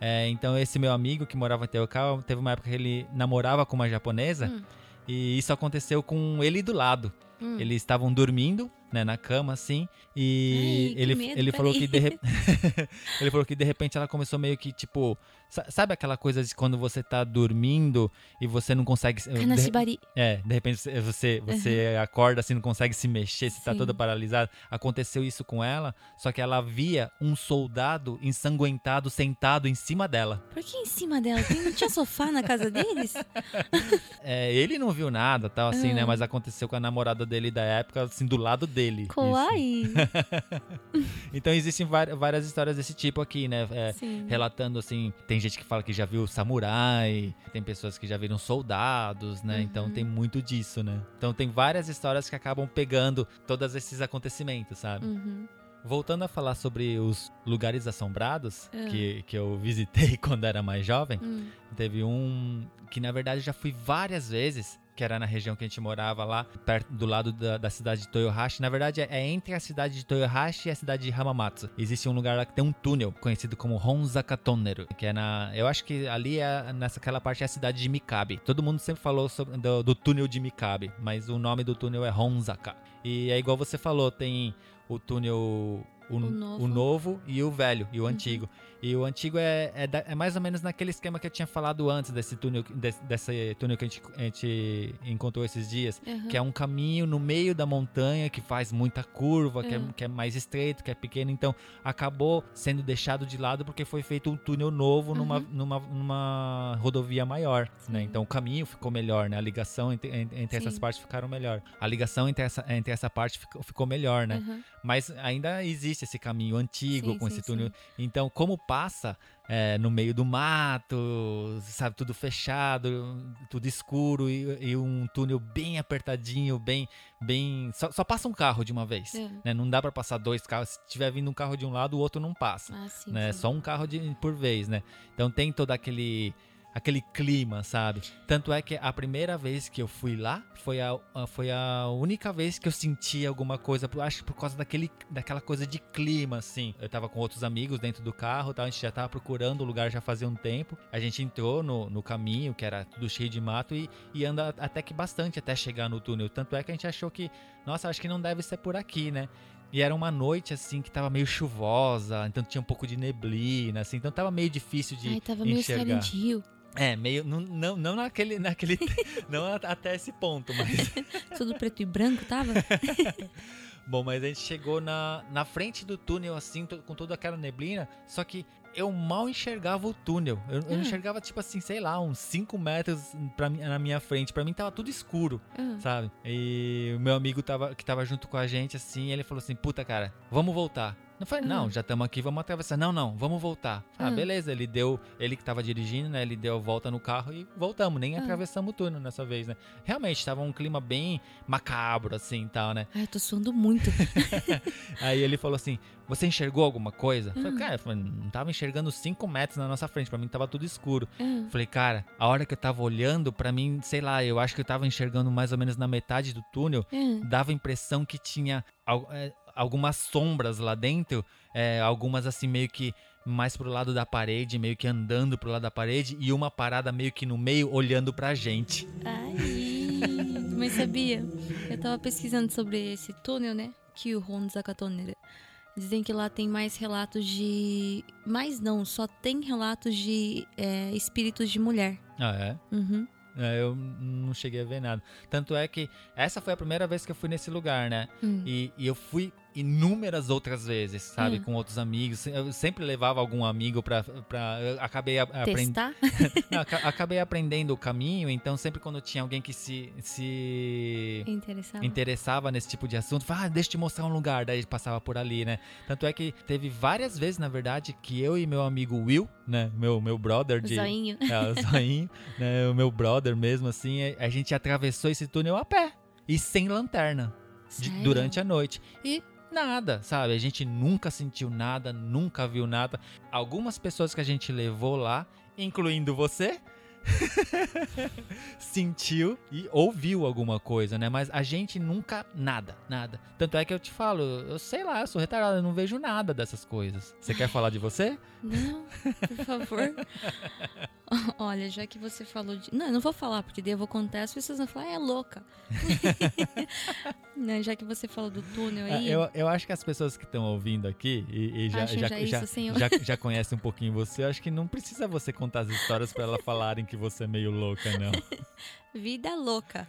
É, então esse meu amigo que morava em Teocal, teve uma época que ele namorava com uma japonesa
Hum.
e isso aconteceu com ele do lado.
Hum.
Eles estavam dormindo, né, na cama assim, e
Ai,
ele,
medo,
ele falou que de re- *laughs* ele falou que de repente ela começou meio que tipo, sa- sabe aquela coisa de quando você tá dormindo e você não consegue de-
Kanashibari.
é, de repente você- você, você acorda assim, não consegue se mexer, você tá
Sim.
toda paralisada. Aconteceu isso com ela, só que ela via um soldado ensanguentado sentado em cima dela.
Por que em cima dela? Não tinha sofá na casa deles? *laughs*
É, ele não viu nada, tal, assim, né?
Ah.
Mas aconteceu com a namorada dele da época, assim, do lado dele. Isso.
Kawaii. *laughs*
Então existem várias histórias desse tipo aqui, né? É, relatando assim, tem gente que fala que já viu samurai, tem pessoas que já viram soldados, né? Então
Uhum.
tem muito disso, né? Então tem várias histórias que acabam pegando todos esses acontecimentos, sabe?
Uhum.
Voltando a falar sobre os lugares assombrados
Ah.
que, que eu visitei *laughs* quando era mais jovem,
Hum.
teve um que na verdade já fui várias vezes, que era na região que a gente morava lá, perto do lado da, da cidade de Toyohashi. Na verdade, é, é entre a cidade de Toyohashi e a cidade de Hamamatsu. Existe um lugar lá que tem um túnel, conhecido como Honzaka Tonneru, que é na... Eu acho que ali, é, nessa aquela parte, é a cidade de Mikabe. Todo mundo sempre falou sobre, do, do túnel de Mikabe, mas o nome do túnel é Honzaka. E é igual você falou, tem o túnel... O,
novo.
o novo e o velho, e o antigo. E o antigo é, é, é mais ou menos naquele esquema que eu tinha falado antes, desse túnel, desse, desse túnel que a gente, a gente encontrou esses dias.
Uhum.
Que é um caminho no meio da montanha que faz muita curva, que, é,
Uhum.
que é mais estreito, que é pequeno. Então acabou sendo deixado de lado porque foi feito um túnel novo numa,
Uhum.
numa, numa rodovia maior. Né? Então o caminho ficou melhor, né? A ligação entre, entre essas partes ficaram melhor. A ligação entre essa, entre essa parte ficou, ficou melhor, né?
Uhum.
Mas ainda existe esse caminho antigo
Sim,
com
sim,
esse túnel. Então, como passa é, no meio do mato, sabe, tudo fechado, tudo escuro e, e um túnel bem apertadinho, bem, bem, só, só passa um carro de uma vez,
É.
né? Não dá pra passar dois carros. Se tiver vindo um carro de um lado, o outro não passa,
Ah, sim.
né?
sim.
Só um carro de, por vez, né? Então tem todo aquele aquele clima, sabe? Tanto é que a primeira vez que eu fui lá foi a, foi a única vez que eu senti alguma coisa, acho por causa daquele, daquela coisa de clima, assim. Eu tava com outros amigos dentro do carro, tal, a gente já tava procurando o lugar já fazia um tempo. A gente entrou no, no caminho, que era tudo cheio de mato, e, e anda até que bastante até chegar no túnel. Tanto é que a gente achou que, nossa, acho que não deve ser por aqui, né? E era uma noite, assim, que tava meio chuvosa, então tinha um pouco de neblina, assim, então tava meio difícil de
Ai, tava meio
enxergar.
Silent Hill.
É, meio. Não, não, não naquele. naquele *laughs* não até esse ponto, mas. *laughs*
Tudo preto e branco, tava? *laughs*
Bom, mas a gente chegou na, na frente do túnel, assim, com toda aquela neblina, só que eu mal enxergava o túnel. Eu, eu
Ah.
enxergava, tipo assim, sei lá, uns 5 metros pra, na minha frente. Pra mim tava tudo escuro,
Ah,
sabe? E o meu amigo tava, que tava junto com a gente, assim, ele falou assim: puta, cara, vamos voltar. Eu falei, não,
Uhum.
já estamos aqui, vamos atravessar. Não, não, vamos voltar. Ah,
Uhum.
beleza, ele deu, ele que tava dirigindo, né? Ele deu a volta no carro e voltamos, nem
Uhum.
atravessamos o túnel nessa vez, né? Realmente, tava um clima bem macabro, assim, e tal, né?
Ai, eu tô suando muito. *laughs*
Aí ele falou assim: Você enxergou alguma coisa? Eu Falei,
Hum.
cara, não tava enxergando 5 metros na nossa frente, pra mim tava tudo escuro. Eu Falei, cara, a hora que eu tava olhando, pra mim, sei lá, eu acho que eu tava enxergando mais ou menos na metade do túnel, dava a impressão que tinha é, algumas sombras lá dentro, é, algumas assim meio que mais pro lado da parede, meio que andando pro lado da parede, e uma parada meio que no meio olhando pra gente.
Ai, mas sabia? Eu tava pesquisando sobre esse túnel, né? Que o Honzaka Tonneru. Dizem que lá tem mais relatos de. Mais não, só tem relatos de é, espíritos de mulher.
Ah, é?
Uhum.
É, Eu não cheguei a ver nada. Tanto é que essa foi a primeira vez que eu fui nesse lugar, né?
Hum.
E, e eu fui inúmeras outras vezes, sabe?
Hum.
Com outros amigos. Eu sempre levava algum amigo pra. pra eu acabei aprendendo. *laughs* Acabei aprendendo o caminho, então sempre quando tinha alguém que se, se
Interessava.
interessava nesse tipo de assunto, falava, ah, deixa eu te mostrar um lugar, daí passava por ali, né? Tanto é que teve várias vezes, na verdade, que eu e meu amigo Will, né? Meu, meu brother de.
Zoinho.
É, o zoinho, *laughs* né? O meu brother mesmo, assim, a gente atravessou esse túnel a pé. E sem lanterna de- durante a noite. E nada, sabe? A gente nunca sentiu nada, nunca viu nada. Algumas pessoas que a gente levou lá, incluindo você, *laughs* sentiu e ouviu alguma coisa, né? Mas a gente nunca, nada, nada. Tanto é que eu te falo, eu sei lá, eu sou retardado, eu não vejo nada dessas coisas. Você quer falar de você?
Não, por favor. *laughs* Olha, já que você falou de. Não, eu não vou falar, porque daí eu vou contar as pessoas vão falar, ah, é louca. *laughs* não, já que você falou do túnel
Ah,
aí.
Eu, eu acho que as pessoas que estão ouvindo aqui e, e já, já,
já
já,
isso,
já, já conhecem um pouquinho você, eu acho que não precisa você contar as histórias pra elas falarem que você é meio louca, não. *laughs*
Vida louca.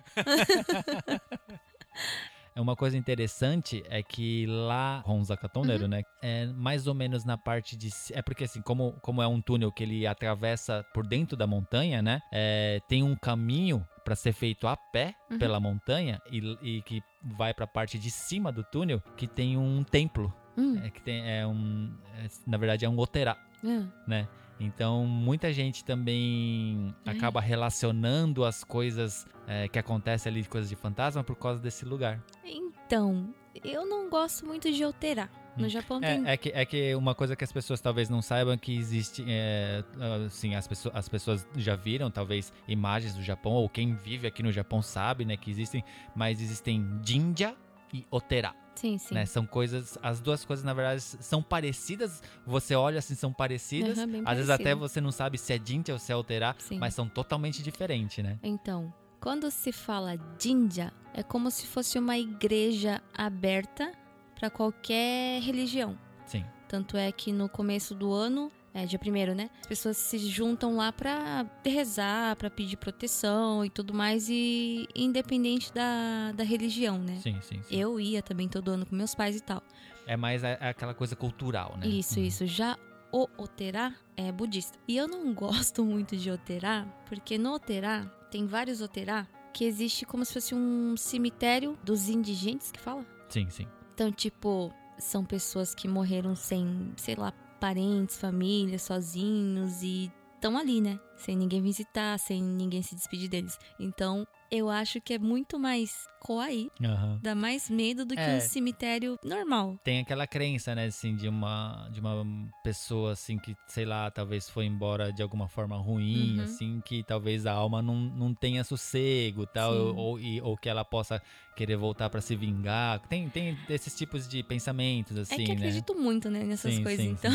É *laughs* uma coisa interessante é que lá Ronzakatonero, né, é mais ou menos na parte de é porque assim, como, como é um túnel que ele atravessa por dentro da montanha, né, é, tem um caminho para ser feito a pé
Uhum.
pela montanha e, e que vai para a parte de cima do túnel que tem um templo,
Hum,
é que tem é um é, na verdade é um oterá,
ah,
né? Então, muita gente também acaba relacionando as coisas é, que acontecem ali, coisas de fantasma, por causa desse lugar.
Então, eu não gosto muito de alterar. No
Hum.
Japão tem.
É, é, que, é que uma coisa que as pessoas talvez não saibam que existe, é, assim, as, pessoas, as pessoas já viram talvez imagens do Japão, ou quem vive aqui no Japão sabe, né, que existem, mas existem jinja e otera,
Sim, sim.
né? São coisas, as duas coisas na verdade são parecidas, você olha assim, são parecidas,
bem
às vezes até
parecido.
você não sabe se é jinja ou se é otera,
Sim.
mas são totalmente diferentes, né?
Então, quando se fala jinja, é como se fosse uma igreja aberta para qualquer religião.
Sim.
Tanto é que no começo do ano, é dia primeiro, né? As pessoas se juntam lá pra rezar, pra pedir proteção e tudo mais, e independente da, da religião, né?
Sim, sim, sim.
Eu ia também todo ano com meus pais e tal.
É mais a- aquela coisa cultural, né?
Isso,
Uhum.
isso. Já o Oterá é budista. E eu não *laughs* gosto muito de Oterá, porque no Oterá tem vários Oterá que existe como se fosse um cemitério dos indigentes que fala.
Sim, sim.
Então, tipo, são pessoas que morreram sem, sei lá, parentes, família, sozinhos e estão ali, né? Sem ninguém visitar, sem ninguém se despedir deles. Então, eu acho que é muito mais coaí,
Aham.
dá mais medo do que
É.
um cemitério normal.
tem aquela crença, né, assim, de uma, de uma pessoa, assim, que, sei lá, talvez foi embora de alguma forma ruim,
Uhum.
assim, que talvez a alma não, não tenha sossego, tal,
Sim.
ou, e- ou que ela possa querer voltar pra se vingar. Tem, tem esses tipos de pensamentos,
É
assim,
que
né?
acredito muito, né, nessas
Sim,
coisas,
sim,
então.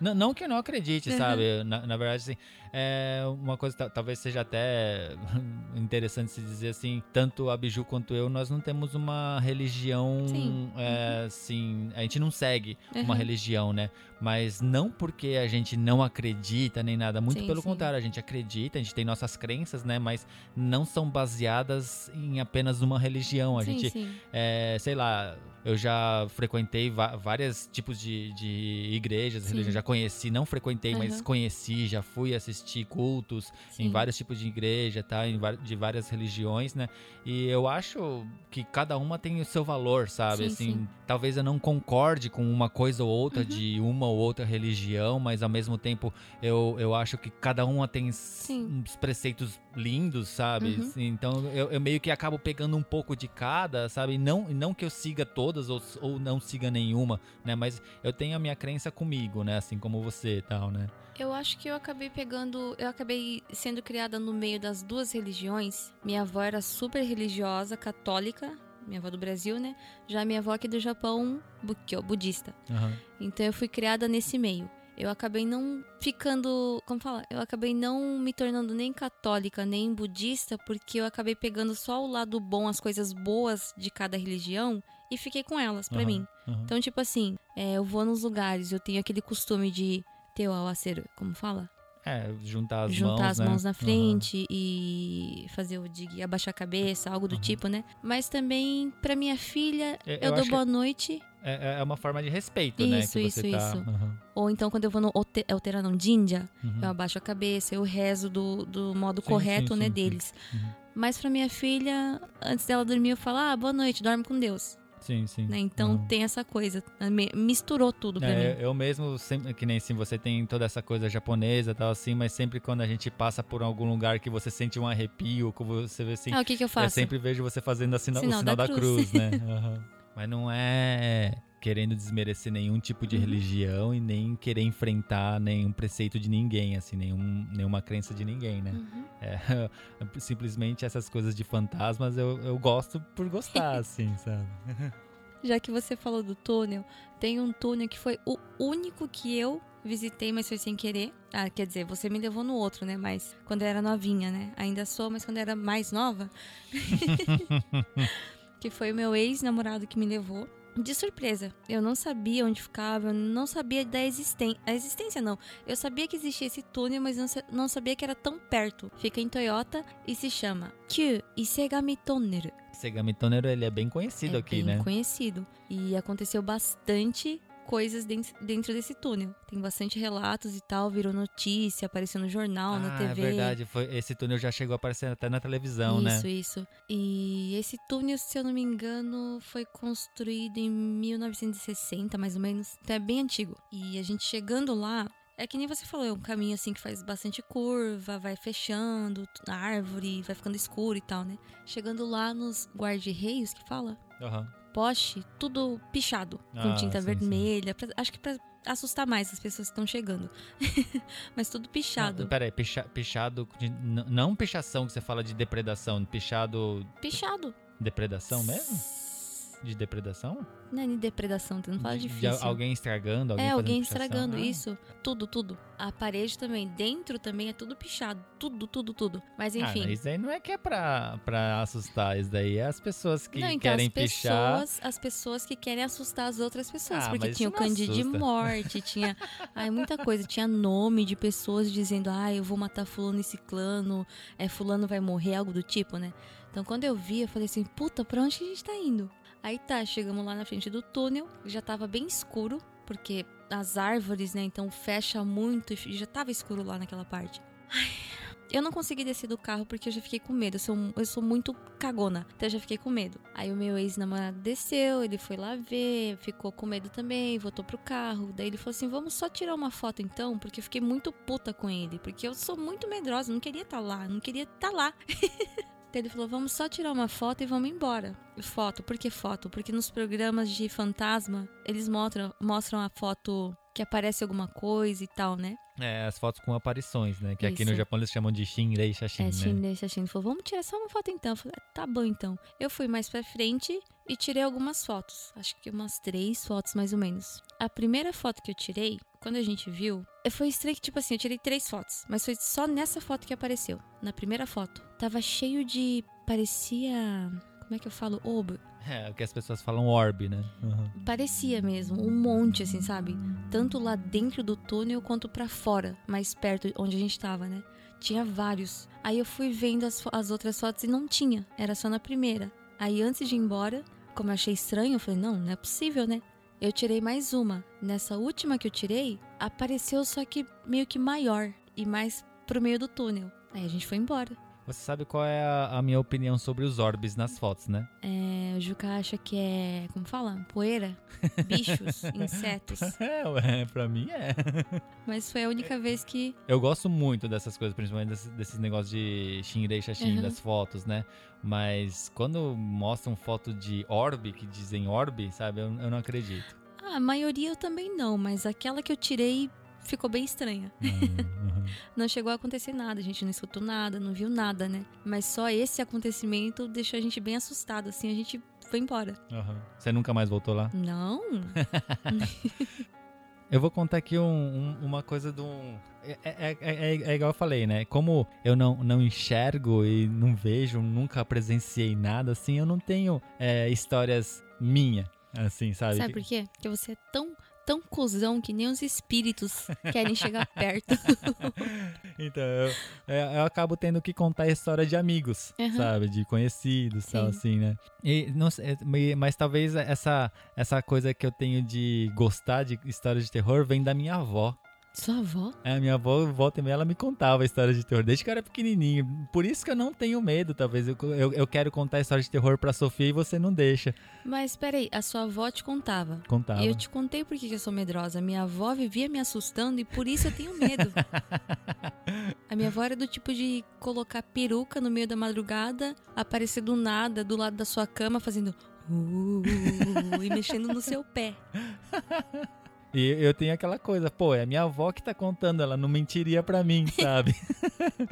Não, não que eu não acredite,
Uhum.
sabe? Na, na verdade, assim, é uma coisa, ta- talvez seja até *laughs* interessante se dizer assim, tanto a Biju quanto eu, nós não temos uma religião,
Sim.
é, assim, a gente não segue uma
Uhum.
religião, né? Mas não porque a gente não acredita nem nada, muito
Sim,
pelo
sim.
contrário, a gente acredita, a gente tem nossas crenças, né? Mas não são baseadas em apenas uma religião. A
sim,
gente é, sei lá, eu já frequentei vários tipos de, de igrejas,
Sim.
religiões, já conheci, não frequentei, mas
Aham.
conheci, já fui assistir cultos em
sim.
vários tipos de igreja, tá? Em de várias religiões, né? E eu acho que cada uma tem o seu valor, sabe?
Sim,
assim,
sim.
talvez eu não concorde com uma coisa ou outra
Uhum.
de uma ou outra religião, mas ao mesmo tempo eu, eu acho que cada uma tem
Sim.
uns preceitos lindos, sabe?
Uhum.
Assim, Então eu, eu meio que acabo pegando um pouco de cada, sabe? Não, não que eu siga todas ou, ou não siga nenhuma, né? Mas eu tenho a minha crença comigo, né? Assim como você e tal, né?
Eu acho que eu acabei pegando. Eu acabei sendo criada no meio das duas religiões. Minha avó era super religiosa, católica. Minha avó do Brasil, né? Já minha avó aqui do Japão, budista.
Aham.
Então eu fui criada nesse meio. Eu acabei não ficando. Como fala? Eu acabei não me tornando nem católica, nem budista, porque eu acabei pegando só o lado bom, as coisas boas de cada religião e fiquei com elas, pra
Aham,
mim.
aham.
Então, tipo assim, é, eu vou nos lugares, eu tenho aquele costume de ter o awaceiro, como fala?
É, juntar as
Juntar
mãos,
as
né?
mãos na frente e fazer o dig, abaixar a cabeça, algo do tipo, né? Mas também, pra minha filha,
Eu-
eu,
eu
dou boa noite.
É, é uma forma de respeito, né?
Isso,
Que
isso,
você tá...
isso.
Aham,
Ou então, quando eu vou no é não, Jinja,
uhum.
eu abaixo a cabeça, eu rezo do, do modo
Sim,
correto,
sim,
né,
sim,
deles.
Uhum.
Mas pra minha filha, antes dela dormir, eu falo, ah, boa noite, dorme com Deus.
Sim, sim.
Né? Então
Uhum.
tem essa coisa. me- Misturou tudo pra
É,
mim.
eu mesmo, sempre, que nem assim, você tem toda essa coisa japonesa e tal assim, mas sempre quando a gente passa por algum lugar que você sente um arrepio, que você vê assim,
Ah, o que que eu faço?
eu sempre vejo você fazendo a sina-
Sinal
o sinal da,
da
cruz,
cruz.
né? *laughs* Aham. Mas não é querendo desmerecer nenhum tipo de
Uhum.
religião e nem querer enfrentar nenhum preceito de ninguém, assim, nenhum, nenhuma crença de ninguém, né?
Uhum.
É, *laughs* simplesmente essas coisas de fantasmas eu, eu gosto por gostar, *laughs* assim, sabe?
Já que você falou do túnel, tem um túnel que foi o único que eu visitei, mas foi sem querer. Ah, quer dizer, você me levou no outro, né? Mas quando eu era novinha, né? Ainda sou, mas quando eu era mais nova. *laughs* que foi o meu ex-namorado que me levou. De surpresa. Eu não sabia onde ficava, eu não sabia da existência. A existência não. Eu sabia que existia esse túnel, mas não, não sabia que era tão perto. Fica em Toyota e se chama Kyu Isegami Tunnel.
Segami Tonero, ele é bem conhecido
é
aqui,
bem
né?
conhecido. E aconteceu bastante coisas den- dentro desse túnel. Tem bastante relatos e tal, virou notícia, apareceu no jornal, na
ah,
TV.
é verdade. Foi, esse túnel já chegou a aparecer até na televisão,
isso,
né?
isso. E esse túnel, se eu não me engano, foi construído em 1960, mais ou menos. Então é bem antigo. E a gente chegando lá, é que nem você falou, é um caminho assim que faz bastante curva, vai fechando, a árvore, vai ficando escuro e tal, né? Chegando lá nos guarda-reios que fala,
Aham.
Poste, tudo pichado, com
Ah,
tinta
sim,
vermelha. pra- acho que pra assustar mais as pessoas que estão chegando. *laughs* Mas tudo pichado.
Não, peraí, picha, pichado. não pichação que você fala de depredação, pichado.
Pichado.
Depredação mesmo? De depredação?
Não é de depredação, tu não fala
de, de
difícil.
alguém estragando, alguém
é, alguém estragando
Ah.
isso. Tudo, tudo. A parede também. Dentro também é tudo pichado. Tudo, tudo, tudo. Mas
Ah,
enfim.
isso aí não é que é pra, pra assustar, isso daí é as pessoas que
não, então
querem
as
pichar.
pessoas, as pessoas que querem assustar as outras pessoas,
Ah,
porque tinha o Cândido de morte, tinha, *laughs* ai muita coisa, tinha nome de pessoas dizendo, ai, eu vou matar fulano e ciclano, é fulano vai morrer, algo do tipo, né? Então quando eu vi, eu falei assim, puta, pra onde que a gente tá indo? Aí tá, chegamos lá na frente do túnel, já tava bem escuro, porque as árvores, né, então fecha muito e já tava escuro lá naquela parte. Eu não consegui descer do carro porque eu já fiquei com medo. Eu sou, eu sou muito cagona. Então eu já fiquei com medo. Aí o meu ex-namorado desceu, ele foi lá ver, ficou com medo também, voltou pro carro. Daí ele falou assim: vamos só tirar uma foto então, porque eu fiquei muito puta com ele. Porque eu sou muito medrosa, não queria estar lá, não queria estar lá. *laughs* Ele falou: vamos só tirar uma foto e vamos embora. Foto, por que foto? Porque nos programas de fantasma, eles mostram, mostram a foto que aparece alguma coisa e tal, né?
É, as fotos com aparições, né? Que aqui no
Isso.
Japão eles chamam de Shinrei Shashin,
É,
né?
Shinrei Shashin falou, vamos tirar só uma foto então. Eu falei, "Ah, tá bom então. Eu fui mais pra frente e tirei algumas fotos. Acho que umas três fotos mais ou menos. A primeira foto que eu tirei, quando a gente viu, eh, foi estranho que, tipo assim, eu tirei três fotos. Mas foi só nessa foto que apareceu. Na primeira foto. Tava cheio de... parecia... Como é que eu falo? Obo.
É, o que as pessoas falam orb, né? Uhum.
Parecia mesmo, um monte, assim, sabe? Tanto lá dentro do túnel quanto pra fora, mais perto onde a gente tava, né? Tinha vários. Aí eu fui vendo as, as outras fotos e não tinha, era só na primeira. Aí antes de ir embora, como eu achei estranho, eu falei: não, não é possível, né? Eu tirei mais uma. Nessa última que eu tirei, apareceu só que meio que maior e mais pro meio do túnel. Aí a gente foi embora.
Você sabe qual é a, a minha opinião sobre os orbes nas fotos, né?
É, o Juca acha que é. Como fala? Poeira? Bichos, *laughs* insetos.
É, pra mim é.
Mas foi a única vez que.
Eu gosto muito dessas coisas, principalmente desses, desses negócios de Shinrei Shashin,
Uhum.
das fotos, né? Mas quando mostram foto de orbe, que dizem orbe, sabe? Eu, eu não acredito.
Ah, a maioria eu também não, mas aquela que eu tirei ficou bem estranha.
Uhum. *laughs*
Não chegou a acontecer nada, a gente não escutou nada, não viu nada, né? Mas só esse acontecimento deixou a gente bem assustado, assim, a gente foi embora.
Uhum. Você nunca mais voltou lá?
Não? *laughs*
Eu vou contar aqui um- um- uma coisa de um. É, é- é- é- é igual eu falei, né? Como eu não, não enxergo e não vejo, nunca presenciei nada assim, eu não tenho é, histórias minha, assim, sabe?
Sabe por quê? Porque você é tão, tão cuzão que nem os espíritos querem chegar *laughs* perto. *laughs*
Então, eu, eu acabo tendo que contar a história de amigos,
Aham.
sabe? De conhecidos, tal,
Sim.
assim, né? E, não é, mas talvez essa, essa coisa que eu tenho de gostar de histórias de terror vem da minha avó.
Sua avó?
É, a minha avó, volta e meia, ela me contava histórias de terror, desde que eu era pequenininho. Por isso que eu não tenho medo, talvez. Eu, eu, eu quero contar história de terror pra Sofia e você não deixa.
Mas peraí, a sua avó te contava.
Contava.
Eu te contei por que que eu sou medrosa. Minha avó vivia me assustando e por isso eu tenho medo. *laughs* A minha avó era do tipo de colocar peruca no meio da madrugada, aparecer do nada do lado da sua cama fazendo. Uh, e mexendo no seu pé. *laughs*
E eu tenho aquela coisa, pô, é a minha avó que tá contando, ela não mentiria pra mim, *laughs* sabe?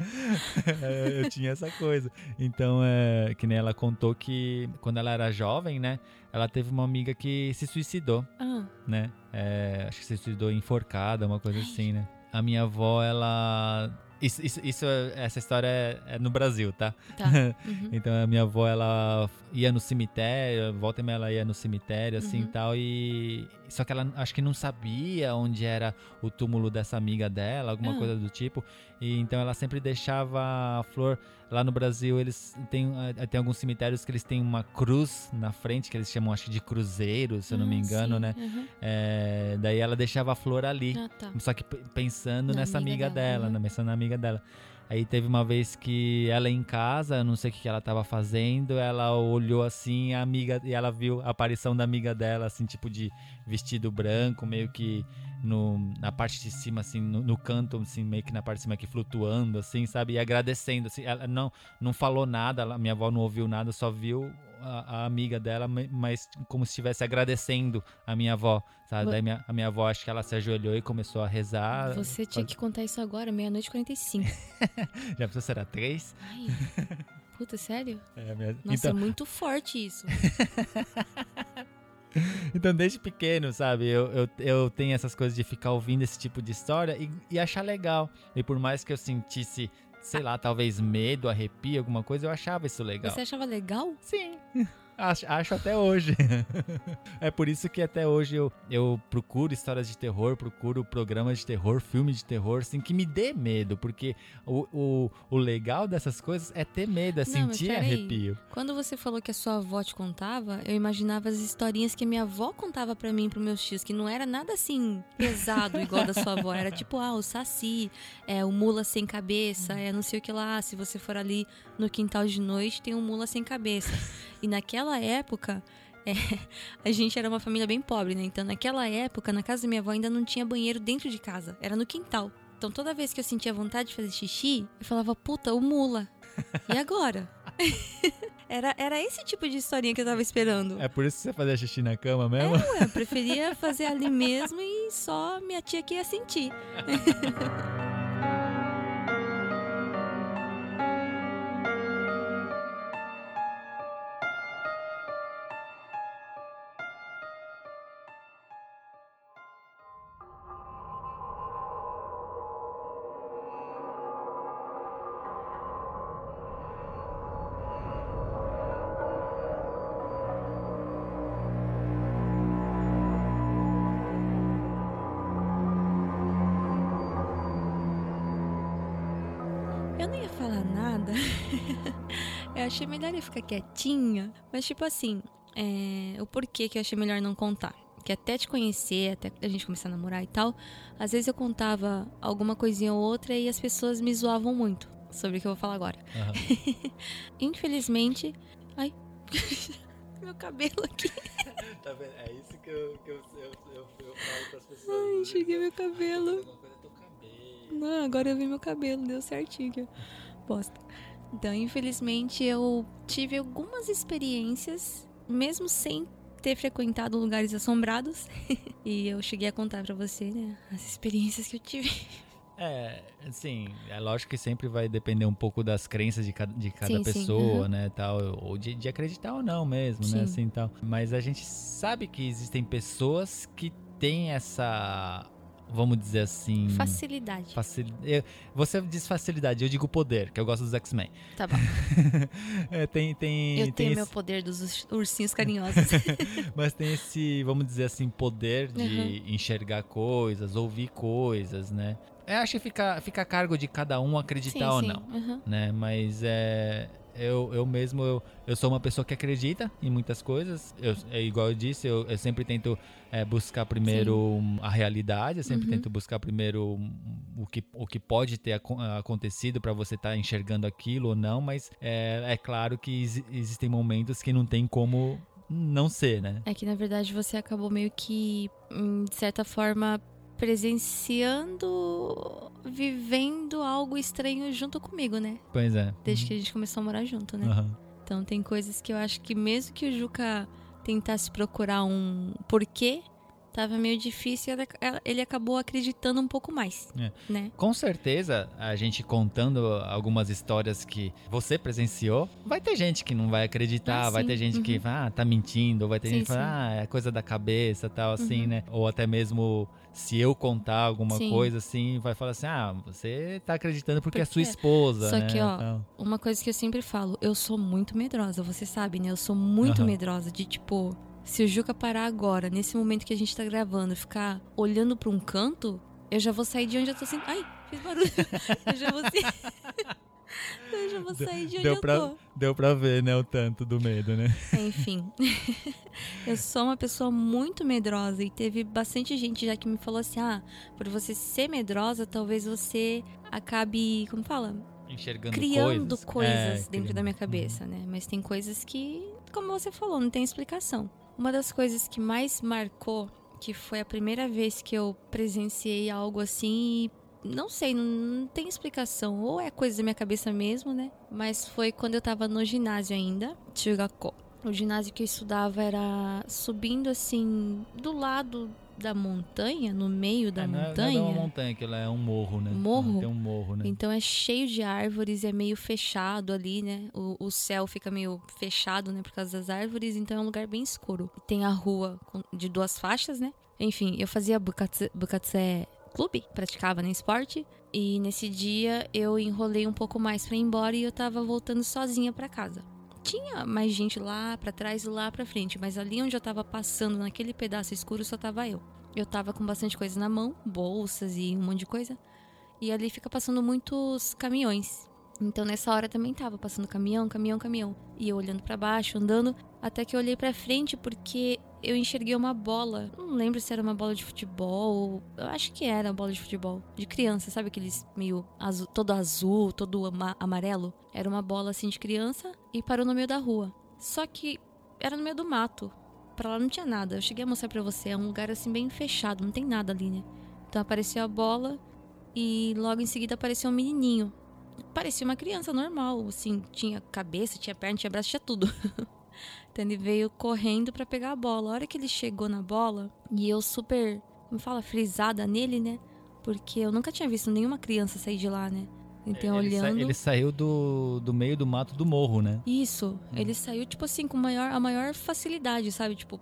*laughs* eu tinha essa coisa. Então, é, que nem ela contou que quando ela era jovem, né? Ela teve uma amiga que se suicidou,
Ah,
né? É, acho que se suicidou enforcada, uma coisa assim, né? A minha avó, ela. Isso, isso, isso essa história é, é no Brasil, tá?
tá. *laughs* Uhum.
Então a minha avó, ela ia no cemitério, volta e meia ela ia no cemitério, assim e
Uhum.
tal, e. Só que ela acho que não sabia onde era o túmulo dessa amiga dela, alguma
Ah.
coisa do tipo. E então ela sempre deixava a flor. Lá no Brasil, eles têm, eh, tem alguns cemitérios que eles têm uma cruz na frente, que eles chamam, acho que de cruzeiro, se eu não me
Ah,
engano,
sim.
né?
Uhum.
É, daí ela deixava a flor ali.
Ah, tá.
Só que pensando
Na
nessa
amiga
amiga
dela,
dela,
uhum.
né? Pensando na amiga dela. Aí teve uma vez que ela em casa, não sei o que que ela tava fazendo, ela olhou assim, a amiga, e ela viu a aparição da amiga dela, assim, tipo de vestido branco, meio que no, na parte de cima, assim, no, no canto, assim, meio que na parte de cima aqui, flutuando, assim, sabe? E agradecendo, assim. Ela não, não falou nada, ela- minha avó não ouviu nada, só viu a, a amiga dela, ma- mas como se estivesse agradecendo a minha avó, sabe? Daí minha, a minha avó, acho que ela se ajoelhou e começou a rezar.
Você tinha que contar isso agora, meia-noite e 45. *laughs*
Já pensou se era três?
Ai, puta, sério?
É, minha-
Nossa, é
Então,
muito forte isso. *laughs*
então, desde pequeno, sabe? Eu, eu, eu tenho essas coisas de ficar ouvindo esse tipo de história e, e achar legal. E por mais que eu sentisse, sei lá, talvez medo, arrepio, alguma coisa, eu achava isso legal.
Você achava legal?
Sim. Acho, acho até hoje. *laughs* é por isso que até hoje eu, eu procuro histórias de terror, procuro programas de terror, filmes de terror, assim, que me dê medo. Porque o, o, o legal dessas coisas é ter medo, é
Não,
sentir arrepio.
Quando você falou que a sua avó te contava, eu imaginava as historinhas que a minha avó contava pra mim pros meus tios, que não era nada assim pesado igual da sua avó. Era tipo, ah, o saci, é o mula sem cabeça, é não sei o que lá. Se você for ali no quintal de noite, tem um mula sem cabeça. E naquela época. é, *laughs* a gente era uma família bem pobre, né? Então, naquela época, na casa da minha avó ainda não tinha banheiro dentro de casa, era no quintal. Então, toda vez que eu sentia vontade de fazer xixi, eu falava, puta, o mula. E agora? *laughs* Era, era esse tipo de historinha que eu tava esperando.
É por isso que você fazia xixi na cama mesmo?
Ué, eu preferia fazer ali mesmo e só minha tia que ia sentir. *laughs* Eu não ia falar nada. *laughs* eu achei melhor eu ficar quietinha. Mas, tipo assim, é, o porquê que eu achei melhor não contar. Que até te conhecer, até a gente começar a namorar e tal, às vezes eu contava alguma coisinha ou outra e as pessoas me zoavam muito sobre o que eu vou falar agora.
Aham. *laughs*
Infelizmente. Ai. *laughs* Meu cabelo aqui.
Tá vendo? É isso que eu, que eu, eu, eu, eu falo pras pessoas.
Ai, enxerguei meu cabelo. Não, agora eu vi meu cabelo, deu certinho. Bosta. Então, infelizmente, eu tive algumas experiências, mesmo sem ter frequentado lugares assombrados. *laughs* e eu cheguei a contar pra você, né? As experiências que eu tive.
É, assim, é lógico que sempre vai depender um pouco das crenças de cada, de cada
Sim, sim,
pessoa,
aham.
né, tal, ou de, de acreditar ou não mesmo,
Sim.
né, assim, tal. Mas a gente sabe que existem pessoas que têm essa, vamos dizer assim...
Facilidade.
facil- Você diz facilidade, eu digo poder, que eu gosto dos X-Men.
Tá *laughs* bom.
É, tem, tem,
Eu
tem
tenho
esse-
meu poder dos urs- ursinhos *laughs* carinhosos. *laughs*
Mas tem esse, vamos dizer assim, poder de
Uhum.
enxergar coisas, ouvir coisas, né? Eu acho que fica, fica a cargo de cada um acreditar
sim,
ou
sim.
não,
aham.
né? Mas é. Eu, eu mesmo, eu, eu sou uma pessoa que acredita em muitas coisas. Eu, é igual eu disse, eu, eu sempre tento é, buscar primeiro um, a realidade, eu sempre
Uhum.
tento buscar primeiro o, que, o que pode ter acon- acontecido para você estar enxergando aquilo ou não, mas é, é claro que exi- existem momentos que não tem como não ser, né?
É que na verdade você acabou meio que, hum, de certa forma, presenciando, vivendo algo estranho junto comigo, né?
Pois é.
Desde que a gente começou a morar junto, né?
Aham.
Então tem coisas que eu acho que mesmo que o Juca tentasse procurar um porquê, tava meio difícil e ele acabou acreditando um pouco mais,
É.
né?
Com certeza, a gente contando algumas histórias que você presenciou, vai ter gente que não vai acreditar,
Ah,
vai ter gente que
Uhum.
fala, ah, tá mentindo, vai ter
Sim,
gente que fala,
sim.
ah, é coisa da cabeça, tal, assim,
Uhum.
né? Ou até mesmo se eu contar alguma
Sim.
coisa assim, vai falar assim, ah, você tá acreditando porque, é
Porque-
sua esposa,
Só
né?
que, ó,
tal.
Uma coisa que eu sempre falo, eu sou muito medrosa, você sabe, né? Eu sou muito
Aham.
medrosa de tipo, se o Juca parar agora, nesse momento que a gente tá gravando, ficar olhando pra um canto, eu já vou sair de onde eu tô assim. Ai, fiz barulho. *laughs* eu já vou *laughs* *laughs* Eu já vou sair de onde
Deu
eu
pra,
tô.
deu pra ver, né, o tanto do medo, né?
Enfim. *laughs* eu sou uma pessoa muito medrosa e teve bastante gente já que me falou assim: ah, por você ser medrosa, talvez você acabe. Como fala?
Enxergando
criando
coisas.
coisas,
É,
dentro
criando.
da minha cabeça, né? Mas tem coisas que, como você falou, não tem explicação. Uma das coisas que mais marcou, que foi a primeira vez que eu presenciei algo assim, e não sei, não, não tem explicação. Ou é coisa da minha cabeça mesmo, né? Mas foi quando eu tava no ginásio ainda, Chugako. O ginásio que eu estudava era subindo assim, do lado da montanha, no meio da
É, não é-
montanha.
Não é uma montanha, aquilo é um morro, né?
Morro?
Tem um morro, né?
Então é cheio de árvores, é meio fechado ali, né? O, o céu fica meio fechado, né? Por causa das árvores, então é um lugar bem escuro. Tem a rua de duas faixas, né? Enfim, eu fazia bukatsu, bukatsu é clube, praticava né, esporte. E nesse dia eu enrolei um pouco mais pra ir embora e eu tava voltando sozinha pra casa. Tinha mais gente lá pra trás e lá pra frente, mas ali onde eu tava passando, naquele pedaço escuro, só tava eu. Eu tava com bastante coisa na mão, bolsas e um monte de coisa. E ali fica passando muitos caminhões. Então nessa hora também tava passando caminhão, caminhão, caminhão. E eu olhando pra baixo, andando, até que eu olhei pra frente porque eu enxerguei uma bola. Não lembro se era uma bola de futebol, eu acho que era bola de futebol, de criança, sabe aqueles meio azul, todo azul, todo ama- amarelo? Era uma bola assim de criança e parou no meio da rua. Só que era no meio do mato. Pra lá não tinha nada. Eu cheguei a mostrar pra você, é um lugar assim bem fechado, não tem nada ali, né? Então apareceu a bola e logo em seguida apareceu um menininho. Parecia uma criança normal, assim, tinha cabeça, tinha perna, tinha braço, tinha tudo. *laughs* então ele veio correndo pra pegar a bola. A hora que ele chegou na bola, e eu super, como fala, frisada nele, né? Porque eu nunca tinha visto nenhuma criança sair de lá, né? Então
ele, sa-
olhando.
ele saiu do, do meio do mato do morro, né?
Isso, ele saiu, tipo assim, com maior, a maior facilidade, sabe? Tipo,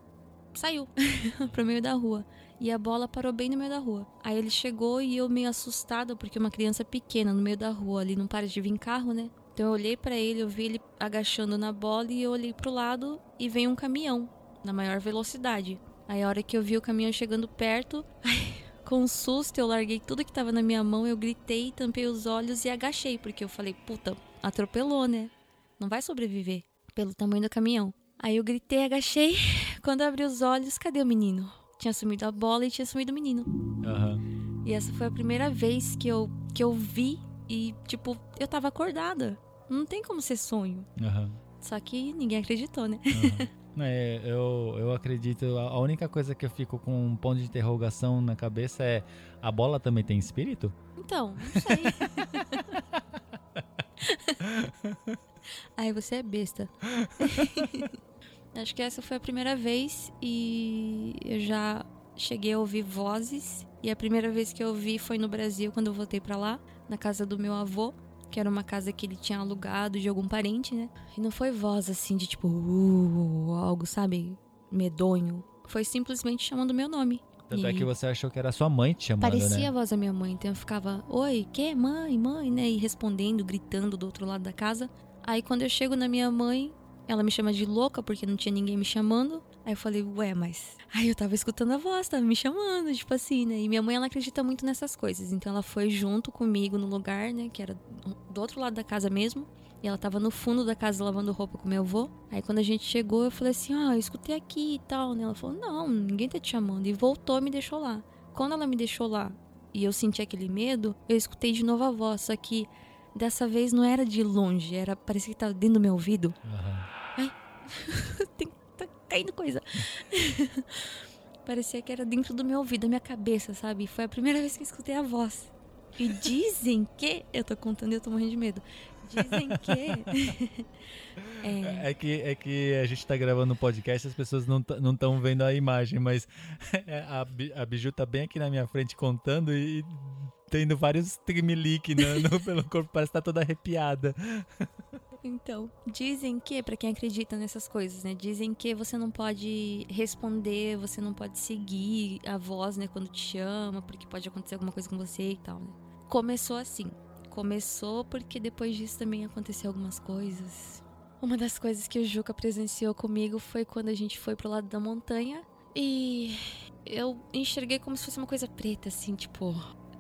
saiu *laughs* pro meio da rua. E a bola parou bem no meio da rua. Aí ele chegou e eu meio assustada, porque uma criança pequena no meio da rua, ali não para de vir carro, né? Então eu olhei pra ele, eu vi ele agachando na bola e eu olhei pro lado e veio um caminhão na maior velocidade. Aí a hora que eu vi o caminhão chegando perto, *laughs* ai, com um susto eu larguei tudo que tava na minha mão, eu gritei, tampei os olhos e agachei, porque eu falei, puta, atropelou, né? Não vai sobreviver pelo tamanho do caminhão. Aí eu gritei, agachei. *laughs* Quando eu abri os olhos, cadê o menino? Tinha sumido a bola e tinha sumido o menino.
Aham.
E essa foi a primeira vez que eu, que eu vi e, tipo, eu tava acordada. Não tem como ser sonho.
Aham.
Só que ninguém acreditou, né?
aham. É, eu, eu acredito, a única coisa que eu fico com um ponto de interrogação na cabeça é: a bola também tem espírito?
Então, não sei. *laughs* Ai, você é besta. *laughs* Acho que essa foi a primeira vez e eu já cheguei a ouvir vozes. E a primeira vez que eu ouvi foi no Brasil, quando eu voltei pra lá, na casa do meu avô, que era uma casa que ele tinha alugado de algum parente, né? E não foi voz assim de tipo, uh, algo, sabe? Medonho. Foi simplesmente chamando meu nome.
Tanto é
E-
que você achou que era sua mãe te chamando,
Parecia
né?
a voz da minha mãe, então eu ficava, oi, que? Mãe, mãe, né? E respondendo, gritando do outro lado da casa. Aí quando eu chego na minha mãe, ela me chama de louca porque não tinha ninguém me chamando. Aí eu falei, ué, mas. Aí eu tava escutando a voz, tava me chamando, tipo assim, né? E minha mãe, ela acredita muito nessas coisas. Então ela foi junto comigo no lugar, né? Que era do outro lado da casa mesmo. E ela tava no fundo da casa lavando roupa com meu avô. Aí quando a gente chegou, eu falei assim: Ah, eu escutei aqui e tal, né? Ela falou: Não, ninguém tá te chamando. E voltou e me deixou lá. Quando ela me deixou lá e eu senti aquele medo, eu escutei de novo a voz. Só que dessa vez não era de longe, era parecia que tava dentro do meu ouvido.
Aham. *laughs*
Tem, tá caindo coisa. *laughs* parecia que era dentro do meu ouvido, da minha cabeça, sabe? Foi a primeira vez que eu escutei a voz. E dizem que. Eu tô contando e eu tô morrendo de medo. Dizem que. *laughs*
É. é. que, é que a gente tá gravando um podcast e as pessoas não estão vendo a imagem, mas é, a, a Biju tá bem aqui na minha frente contando e tendo vários tremelique *laughs* no, pelo corpo, parece que tá toda arrepiada. *laughs*
Então, dizem que, para quem acredita nessas coisas, né? Dizem que você não pode responder, você não pode seguir a voz, né, quando te chama, porque pode acontecer alguma coisa com você e tal, né? Começou assim. Começou porque depois disso também aconteceu algumas coisas. Uma das coisas que o Juca presenciou comigo foi quando a gente foi pro lado da montanha e eu enxerguei como se fosse uma coisa preta, assim, tipo,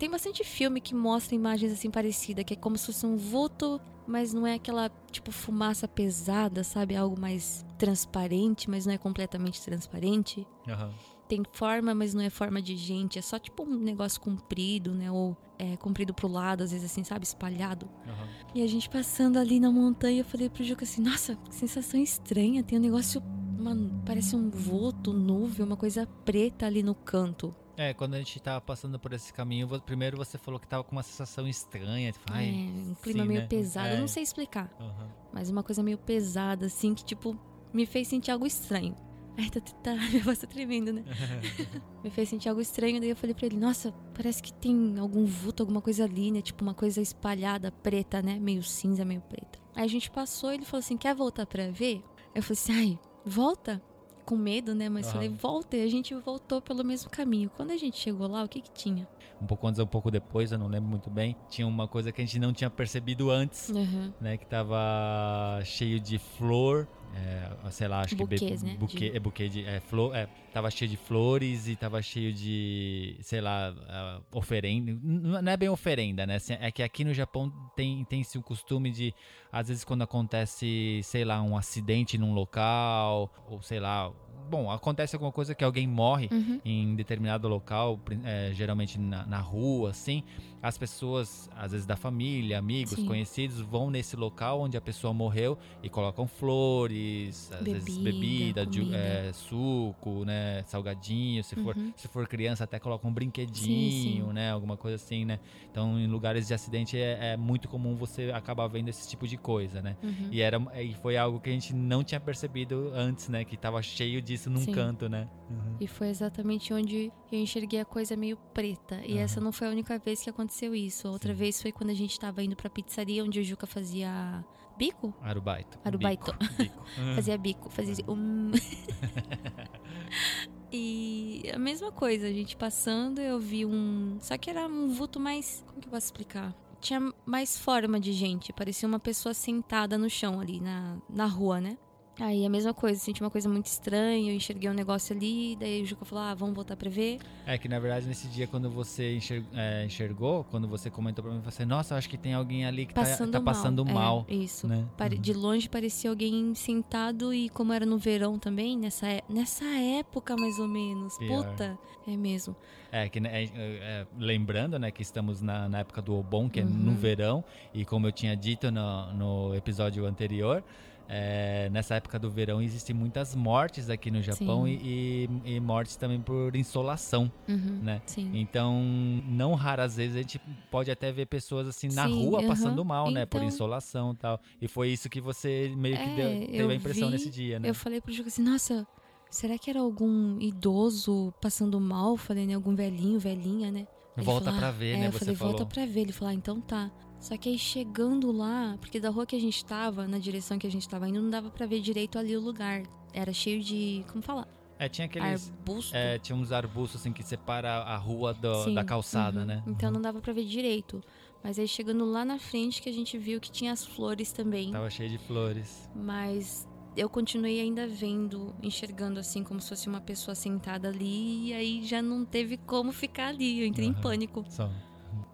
tem bastante filme que mostra imagens assim parecidas, que é como se fosse um vulto, mas não é aquela tipo fumaça pesada, sabe? Algo mais transparente, mas não é completamente transparente.
Uhum.
Tem forma, mas não é forma de gente. É só tipo um negócio comprido, né? Ou é, comprido pro lado, às vezes assim, sabe? Espalhado.
Uhum.
E a gente passando ali na montanha, eu falei pro Juca assim: Nossa, que sensação estranha. Tem um negócio. Uma, parece um vulto, nuvem, uma coisa preta ali no canto.
É, quando a gente tava passando por esse caminho, primeiro você falou que tava com uma sensação estranha. Tipo,
é, um clima sim, meio né? pesado. É. Eu não sei explicar.
Uhum.
Mas uma coisa meio pesada, assim, que, tipo, me fez sentir algo estranho. Ai, tá, tá, *laughs* minha voz tá tremendo, né? *laughs* me fez sentir algo estranho, daí eu falei pra ele, nossa, parece que tem algum vulto, alguma coisa ali, né? Tipo, uma coisa espalhada, preta, né? Meio cinza, meio preta. Aí a gente passou e ele falou assim, quer voltar pra ver? Eu falei assim, ai, volta com medo, né? Mas uhum. falei, volta. E a gente voltou pelo mesmo caminho. Quando a gente chegou lá, o que que tinha?
Um pouco antes ou um pouco depois, eu não lembro muito bem. Tinha uma coisa que a gente não tinha percebido antes,
uhum.
né? Que tava cheio de flor é, sei lá, acho
Buquês,
que
né?
buquê, de... é buquê de é, flor, é, tava cheio de flores e tava cheio de, sei lá, uh, oferenda, não é bem oferenda, né? Assim, é que aqui no Japão tem tem esse costume de às vezes quando acontece, sei lá, um acidente num local ou sei lá, bom, acontece alguma coisa que alguém morre
uhum.
em determinado local, é, geralmente na, na, rua, assim, as pessoas, às vezes da família, amigos, Sim. conhecidos, vão nesse local onde a pessoa morreu e colocam flores, às bebida, vezes bebida, de, é, suco, né, salgadinho, se for, uhum. se for criança até colocam um brinquedinho, sim, sim. né, alguma coisa assim, né. Então, em lugares de acidente é, é, muito comum você acabar vendo esse tipo de coisa, né.
Uhum.
E era e foi algo que a gente não tinha percebido antes, né, que tava cheio de isso num Sim. canto, né?
Uhum. E foi exatamente onde eu enxerguei a coisa meio preta. E essa não foi a única vez que aconteceu isso. Outra Sim. vez foi quando a gente tava indo pra pizzaria onde o Juca fazia bico?
Arubaito.
Arubaito.
Bico. bico. *laughs*
fazia bico, fazia um... *laughs* E a mesma coisa, a gente passando, eu vi um. Só que era um vulto mais. Como que eu posso explicar? Tinha mais forma de gente. Parecia uma pessoa sentada no chão ali na, na rua, né? Aí a mesma coisa, senti uma coisa muito estranha, eu enxerguei um negócio ali, daí o Juca falou, ah, vamos voltar pra ver.
É que na verdade nesse dia quando você enxergou, é, enxergou quando você comentou pra mim, você, nossa, acho que tem alguém ali que tá, passando tá, tá passando mal. mal
é, isso.
Né?
Uhum. De longe parecia alguém sentado e como era no verão também, nessa, é, nessa época mais ou menos. Pior. Puta, é mesmo.
É, que né, é, é, lembrando, né, que estamos na, na época do Obon, que é no uhum. verão, e como eu tinha dito no, no episódio anterior, é, nessa época do verão existem muitas mortes aqui no Japão e, e, e, mortes também por insolação,
uhum,
né?
Sim.
Então, não raras vezes a gente pode até ver pessoas assim na sim, rua uhum. passando mal, então, né? Por então insolação e tal. E foi isso que você meio que é, deu, teve a impressão
vi,
nesse dia, né?
Eu falei pro Juca assim, nossa, será que era algum idoso passando mal? Falei, né? Algum velhinho, velhinha, né?
volta falou, pra ver,
é,
né?
Eu falei,
falou.
volta pra ver. Ele falou, ah, então tá. Só que aí chegando lá, porque da rua que a gente tava, na direção que a gente tava indo, não dava para ver direito ali o lugar. Era cheio de. Como falar?
É, tinha aqueles.
Arbusto.
É, tinha uns arbustos assim que separa a rua do, da calçada,
uhum.
né?
Então
uhum.
não dava para ver direito. Mas aí chegando lá na frente que a gente viu que tinha as flores também.
Tava cheio de flores.
Mas eu continuei ainda vendo, enxergando assim como se fosse uma pessoa sentada ali e aí já não teve como ficar ali. Eu entrei uhum. em pânico.
Só.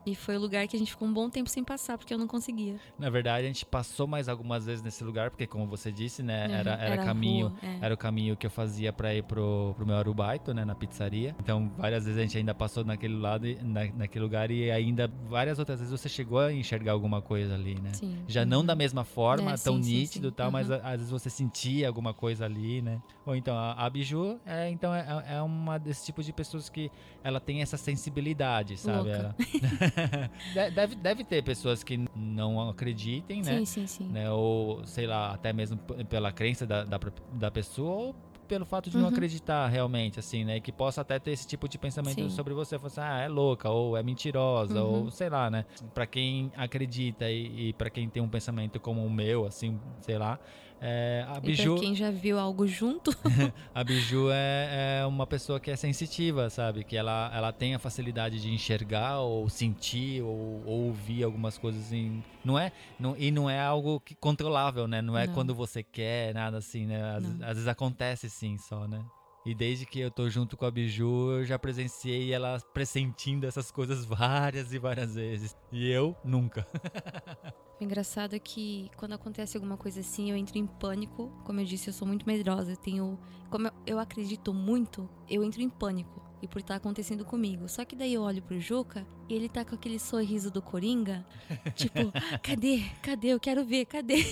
E foi o lugar que a gente ficou um bom tempo sem passar, porque eu não conseguia.
Na verdade, a gente passou mais algumas vezes nesse lugar, porque como você disse, né, uhum, era, era, era, caminho,
rua, é.
era o caminho que eu fazia para ir pro, pro meu arubaito, né, na pizzaria. Então, várias vezes a gente ainda passou naquele lado, na, naquele lugar e ainda várias outras vezes você chegou a enxergar alguma coisa ali, né?
Sim.
Já uhum. não da mesma forma,
é,
tão
sim,
nítido e tal,
uhum.
mas às vezes você sentia alguma coisa ali, né? Ou então a, a Biju é então é, é uma desse tipo de pessoas que ela tem essa sensibilidade, sabe?
Louca.
Ela... *laughs* *laughs* De- deve, deve ter pessoas que não acreditem, né?
Sim, sim, sim.
né? Ou, sei lá, até mesmo pela crença da, da, da pessoa ou pelo fato de não
Uhum.
acreditar realmente, assim, né? Que possa até ter esse tipo de pensamento
Sim.
sobre você. Falar assim, ah, é louca, ou é mentirosa,
Uhum.
ou sei lá, né? Pra quem acredita e, e para quem tem um pensamento como o meu, assim, sei lá, é, a
E
Biju...
pra quem já viu algo junto, *laughs*
A Biju é, é uma pessoa que é sensitiva, sabe? Que ela, ela tem a facilidade de enxergar ou sentir ou, ou ouvir algumas coisas em... Não é, não, e não é algo que, controlável, né? Não é
Não.
quando você quer, nada assim, né? Às, às vezes acontece sim só, né? E desde que eu tô junto com a Biju, eu já presenciei ela pressentindo essas coisas várias e várias vezes. E eu, nunca. *laughs*
O engraçado é que quando acontece alguma coisa assim, eu entro em pânico. Como eu disse, eu sou muito medrosa. Eu tenho. Como eu, eu acredito muito, eu entro em pânico. E por estar acontecendo comigo. Só que daí eu olho pro Juca e ele tá com aquele sorriso do Coringa. *laughs* Tipo, cadê? Cadê? Eu quero ver, cadê?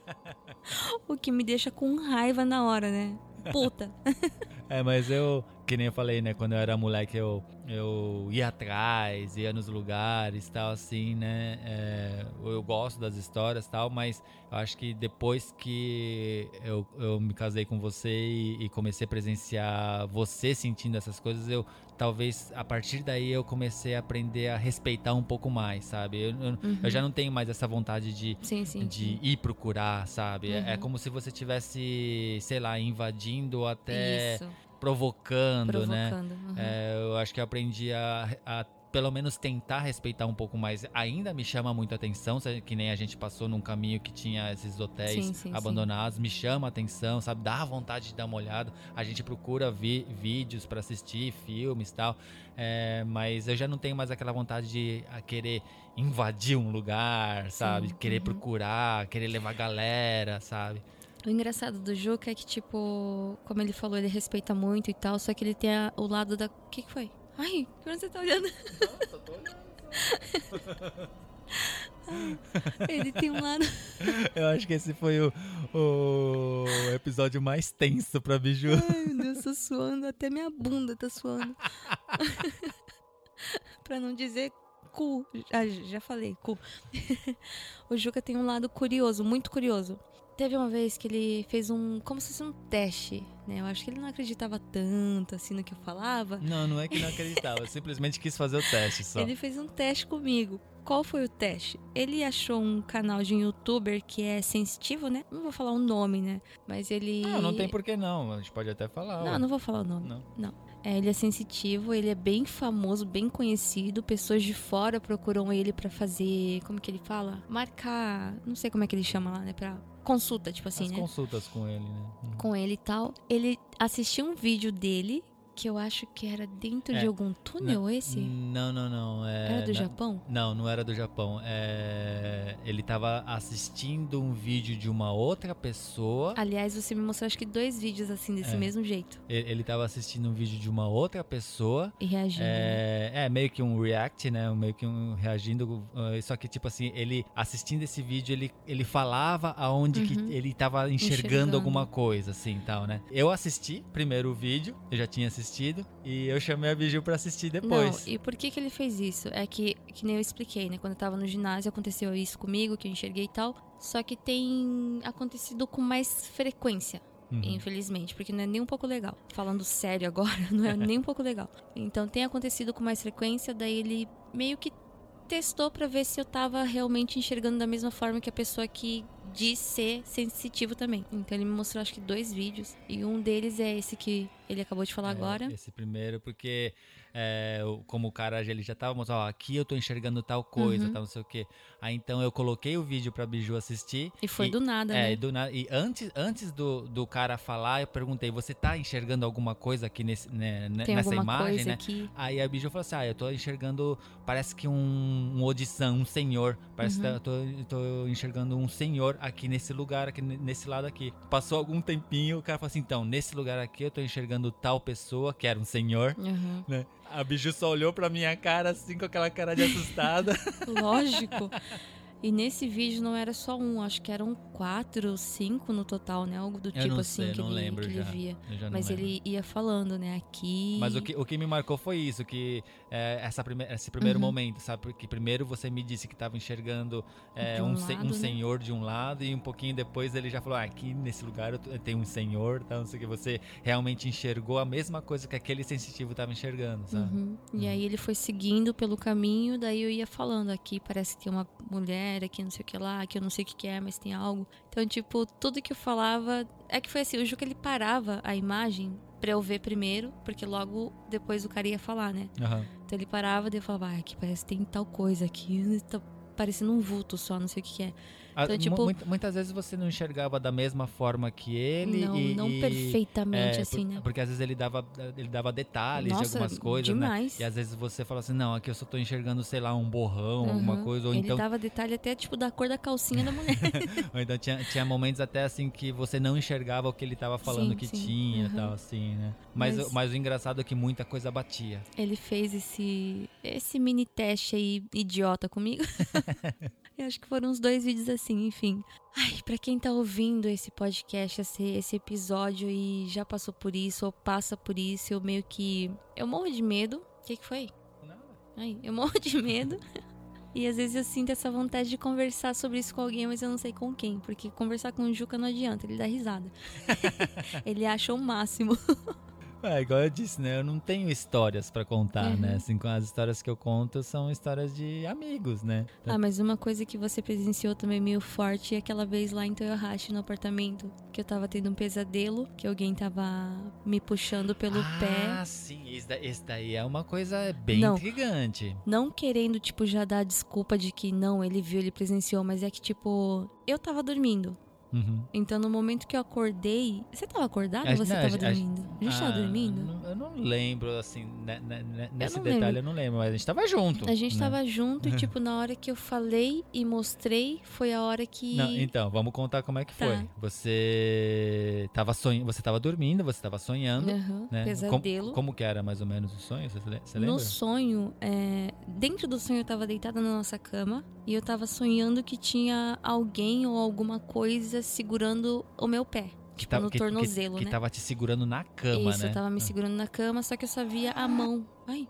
*laughs* o que me deixa com raiva na hora, né? Puta. *laughs*
É, mas eu, que nem eu falei, né? Quando eu era moleque, eu, eu ia atrás, ia nos lugares tal, assim, né? É, eu gosto das histórias tal, mas eu acho que depois que eu, eu me casei com você e, e comecei a presenciar você sentindo essas coisas, eu talvez a partir daí eu comecei a aprender a respeitar um pouco mais, sabe? Eu, eu, eu já não tenho mais essa vontade de
Sim, sim.
de ir procurar, sabe? É- É
Uhum.
como se você tivesse, sei lá, invadindo ou até
Isso.
provocando, né?
Provocando. uhum.
É, eu acho que eu aprendi a, a pelo menos tentar respeitar um pouco mais. Ainda me chama muito a atenção, sabe? que nem a gente passou num caminho que tinha esses hotéis
Sim, sim, sim.
abandonados, me chama a atenção, sabe? Dá vontade de dar uma olhada. A gente procura vi- vídeos pra assistir, filmes e tal, é, mas eu já não tenho mais aquela vontade de ah, querer invadir um lugar, sabe?
Sim,
Querer
uhum.
procurar, querer levar galera, sabe?
O engraçado do Juca é que, tipo, como ele falou, ele respeita muito e tal, só que ele tem a- o lado da. O que, que foi? Ai, por onde você tá olhando? *laughs* ele tem um lado.
Eu acho que esse foi o, o episódio mais tenso pra Biju.
Ai, meu Deus, tô suando. Até minha bunda tá suando. *laughs* pra não dizer cu. Ah, já falei, cu. *laughs* o Juca tem um lado curioso, muito curioso. Teve uma vez que ele fez um. como se fosse um teste, né? Eu acho que ele não acreditava tanto assim no que eu falava.
Não, não é que não acreditava, simplesmente quis fazer o teste só.
Ele fez um teste comigo. Qual foi o teste? Ele achou um canal de um youtuber que é sensitivo, né? Não vou falar o nome, né? Mas ele.
Não, não tem por que não, a gente pode até falar.
Não,
ué.
não vou falar o nome.
Não.
É, ele é sensitivo, ele é bem famoso, bem conhecido. Pessoas de fora procuram ele pra fazer. Como que ele fala? Marcar. Não sei como é que ele chama lá, né? Pra consulta, tipo assim,
As
né?
consultas com ele, né? Uhum.
Com ele e tal. Ele assistiu um vídeo dele, que eu acho que era dentro
É,
de algum túnel esse?
Não, não, não. É,
Era do
na-
Japão?
Não, não era do Japão. É, Ele tava assistindo um vídeo de uma outra pessoa.
Aliás, você me mostrou acho que dois vídeos assim, desse
É.
mesmo jeito.
Ele ele tava assistindo um vídeo de uma outra pessoa.
E reagindo. né?
É, é, meio que um react, né? Meio que um reagindo. uh, Só que, tipo assim, ele assistindo esse vídeo, ele, ele falava aonde
Uhum.
que ele tava enxergando,
Enxergando.
alguma coisa, assim tal, né? Eu assisti primeiro o vídeo, eu já tinha assistido, e eu chamei a Biju pra assistir depois.
Não, e por que que ele fez isso? É que, que nem eu expliquei, né? Quando eu tava no ginásio, aconteceu isso comigo, que eu enxerguei e tal. Só que tem acontecido com mais frequência,
Uhum.
infelizmente, porque não é nem um pouco legal. Falando sério agora, *laughs* não é nem um pouco legal. Então tem acontecido com mais frequência, daí ele meio que testou pra ver se eu tava realmente enxergando da mesma forma que a pessoa que diz ser sensitivo também. Então ele me mostrou acho que dois vídeos, e um deles é esse que ele acabou de falar
É,
agora.
Esse primeiro, porque é, como o cara ele já tava mostrando, ó, aqui eu tô enxergando tal coisa,
Uhum.
tal, não sei o quê. Aí então eu coloquei o vídeo pra Biju assistir.
E foi do nada,
É,
né?
e, do nada- e antes, antes do, do cara falar, eu perguntei, você tá enxergando alguma coisa aqui nesse, né, né,
Tem
nessa imagem,
coisa
né?
aqui.
Aí a Biju falou assim, ah, eu tô enxergando, parece que um, um audição, um senhor. Parece
Uhum.
que eu tô, eu tô enxergando um senhor aqui nesse lugar, aqui ne- nesse lado aqui. Passou algum tempinho, o cara falou assim, então, nesse lugar aqui eu tô enxergando tal pessoa, que era um senhor,
Uhum.
né? A Biju só olhou pra minha cara, assim, com aquela cara de assustada.
Lógico. E nesse vídeo não era só um, acho que eram quatro ou cinco no total, né? Algo do
Eu
tipo assim
sei,
que,
não
ele,
lembro
que ele
já.
via. Mas
lembro.
ele ia falando, né? Aqui.
Mas o que, o que me marcou foi isso, que é, essa prime esse primeiro
Uhum.
momento, sabe? Porque primeiro você me disse que estava enxergando é,
um
um, se-
lado,
um
né?
senhor de um lado e um pouquinho depois ele já falou, ah, aqui nesse lugar tenho um senhor, tá? Não sei o que. Você realmente enxergou a mesma coisa que aquele sensitivo estava enxergando, sabe?
Uhum. E
Uhum.
aí ele foi seguindo pelo caminho, daí eu ia falando, aqui parece que tem uma mulher, aqui não sei o que lá, aqui eu não sei o que, que é, mas tem algo. Então, tipo, tudo que eu falava. É que foi assim, o Juca ele parava a imagem pra eu ver primeiro, porque logo depois o cara ia falar, né?
Aham.
Então ele parava e eu falava, ah, aqui parece que tem tal coisa aqui, tá parecendo um vulto só, não sei o que, que é. Então, tipo-
muita- muitas vezes você não enxergava da mesma forma que ele
não,
e,
não
e-
perfeitamente
é,
assim,
por-
né?
Porque às vezes ele dava, ele dava detalhes de
Nossa,
algumas coisas, né?
demais.
E às vezes você fala assim, não, aqui eu só tô enxergando, sei lá, um borrão, alguma
Uhum.
coisa, ou
ele
então
dava detalhe até, tipo, da cor da calcinha da mulher. *laughs*
Ou então tinha, tinha momentos até assim que você não enxergava o que ele tava falando
Sim,
que
sim.
tinha e
Uhum.
tal, assim, né? Mas,
Mas-
o- mas o engraçado é que muita coisa batia.
Ele fez esse, esse mini teste aí idiota comigo. *laughs* Eu acho que foram uns dois vídeos assim, enfim. Ai, pra quem tá ouvindo esse podcast, esse, esse episódio e já passou por isso ou passa por isso, eu meio que. Eu morro de medo. O que, que foi? Ai, eu morro de medo. E às vezes eu sinto essa vontade de conversar sobre isso com alguém, mas eu não sei com quem. Porque conversar com o Juca não adianta, ele dá risada. *laughs* ele acha o máximo. *laughs*
É, igual eu disse, né? Eu não tenho histórias pra contar,
Uhum.
né? Assim, as histórias que eu conto são histórias de amigos, né?
Ah, mas uma coisa que você presenciou também meio forte é aquela vez lá em Toyohashi, no apartamento, que eu tava tendo um pesadelo, que alguém tava me puxando pelo
ah,
pé,
sim, esse, da- esse daí é uma coisa bem
Não.
intrigante.
não querendo, tipo, já dar desculpa de que não, ele viu, ele presenciou, mas é que, tipo, eu tava dormindo.
Uhum.
Então, no momento que eu acordei. Você tava acordado ou você
não,
tava
a- a-
dormindo? A gente tava
Ah,
dormindo?
eu não lembro, assim, né, né, né, nesse
não
detalhe
lembro.
eu não lembro, mas a gente tava junto.
A gente
né?
tava junto e, *laughs* tipo, na hora que eu falei e mostrei, foi a hora que.
Não, então, vamos contar como é que
Tá.
foi. Você tava sonhando, você tava dormindo, você tava sonhando,
Aham,
né?
pesadelo.
Como, como que era mais ou menos o sonho? Você, você lembra?
No sonho, é, dentro do sonho eu tava deitada na nossa cama e eu tava sonhando que tinha alguém ou alguma coisa segurando o meu pé. Tipo,
tava-
no tornozelo,
que,
né?
tava te segurando na cama,
Isso,
né?
eu tava me segurando na cama, só que eu só via a mão. Ai,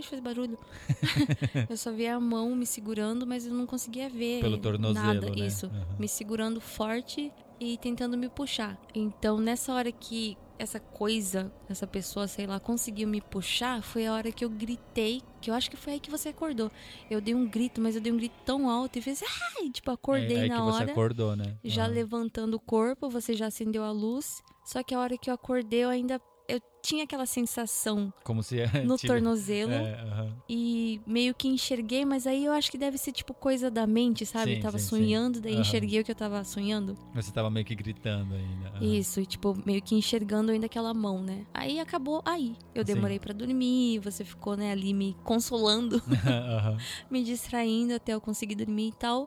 de fazer barulho. *laughs* eu só via a mão me segurando, mas eu não conseguia ver
Pelo tornozelo,
nada.
né?
Isso,
Aham.
me segurando forte e tentando me puxar. Então, nessa hora que essa coisa, essa pessoa, sei lá, conseguiu me puxar, foi a hora que eu gritei, que eu acho que foi aí que você acordou. Eu dei um grito, mas eu dei um grito tão alto e fiz, ai, tipo, acordei
é, aí
na
que você
hora
acordou, né?
já levantando o corpo, você já acendeu a luz. Só que a hora que eu acordei, eu ainda tinha aquela sensação
Como se *laughs*
no
tive-
tornozelo
É,
e meio que enxerguei, mas aí eu acho que deve ser tipo coisa da mente, sabe?
Sim,
tava
sim, sim.
sonhando, daí
Aham.
enxerguei o que eu tava sonhando.
Você tava meio que gritando ainda.
Isso, e tipo, meio que enxergando ainda aquela mão, né? Aí acabou aí. Eu
Sim.
demorei pra dormir, você ficou, né, ali me consolando, *laughs* *laughs* me distraindo até eu conseguir dormir e tal.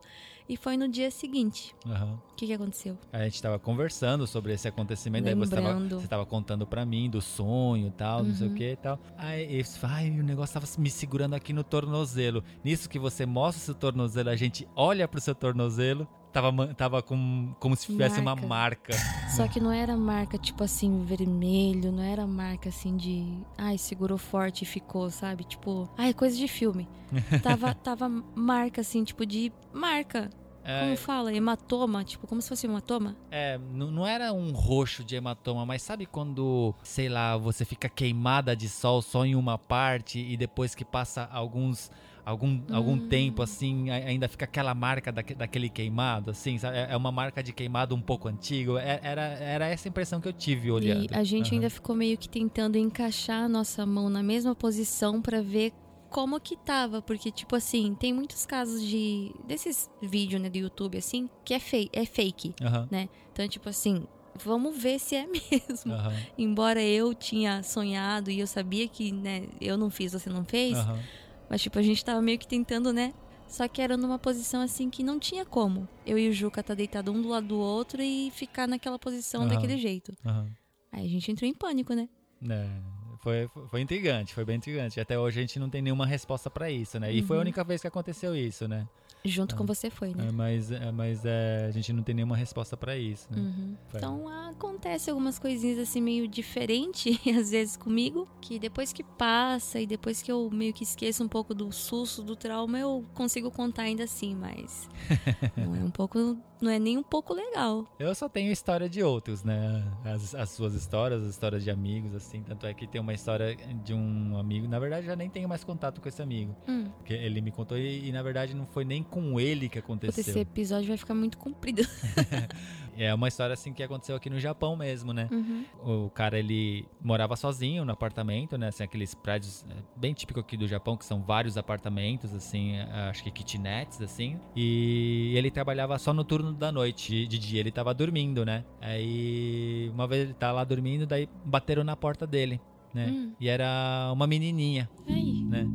E foi no dia seguinte. O que que aconteceu?
A gente tava conversando sobre esse acontecimento, aí você tava,
Lembrando.
você tava contando pra mim do sonho e tal, não sei o
Uhum.
que e tal. Aí, ai, o negócio tava me segurando aqui no tornozelo. Nisso que você mostra o seu tornozelo, a gente olha pro seu tornozelo, tava, tava com, como se tivesse uma
Marca.
marca.
Só que não era marca, tipo assim, vermelho, não era marca assim de. Ai, segurou forte e ficou, sabe? Tipo. Ai, coisa de filme. *laughs* Tava, tava marca, assim, tipo de marca.
É,
Como fala? Hematoma, tipo, como se fosse hematoma?
É, n- não era um roxo de hematoma, mas sabe quando, sei lá, você fica queimada de sol só em uma parte e depois que passa alguns algum, algum
Hum.
tempo assim, ainda fica aquela marca daque- daquele queimado, assim, sabe? É é uma marca de queimado um pouco antigo. É- Era, era essa impressão que eu tive olhando.
E a gente
Aham.
ainda ficou meio que tentando encaixar a nossa mão na mesma posição pra ver como que tava, porque tipo assim, tem muitos casos de desses vídeos, né, do YouTube assim, que é fake, é fake.
Aham,
Então, tipo assim, vamos ver se é *laughs* mesmo.
aham,
Embora eu tinha sonhado e eu sabia que, né, eu não fiz, você não fez,
aham.
Mas tipo, a gente tava meio que tentando, né? Só que era numa posição assim que não tinha como. Eu e o Juca tá deitado um do lado do outro e ficar naquela posição
Aham.
daquele jeito.
aham.
Aí a gente entrou em pânico, né?
É, Foi, foi, intrigante, foi bem intrigante. Até hoje a gente não tem nenhuma resposta pra isso, né? E foi a
Uhum.
única vez que aconteceu isso, né?
Junto
Ah.
com você foi, né?
É, mas é, mas é, a gente não tem nenhuma resposta pra isso, né?
Uhum. Então acontece algumas coisinhas assim meio diferente *laughs* às vezes comigo, que depois que passa e depois que eu meio que esqueço um pouco do susto, do trauma, eu consigo contar ainda assim, mas *laughs* é um pouco, não é nem um pouco legal.
Eu só tenho história de outros, né? As, as suas histórias, as histórias de amigos, assim. Tanto é que tem uma história de um amigo. Na verdade, já nem tenho mais contato com esse amigo.
Hum,
Que ele me contou e, e, na verdade, não foi nem com ele que aconteceu.
esse episódio vai ficar muito comprido. *laughs*
É uma história, assim, que aconteceu aqui no Japão mesmo, né?
Uhum.
O cara, ele morava sozinho no apartamento, né? Assim, aqueles prédios é, bem típicos aqui do Japão, que são vários apartamentos, assim, é, acho que kitnets, assim. E ele trabalhava só no turno da noite. De, de dia ele tava dormindo, né? Aí, uma vez ele tá lá dormindo, daí bateram na porta dele, né?
Hum.
E era uma menininha,
Aí,
né?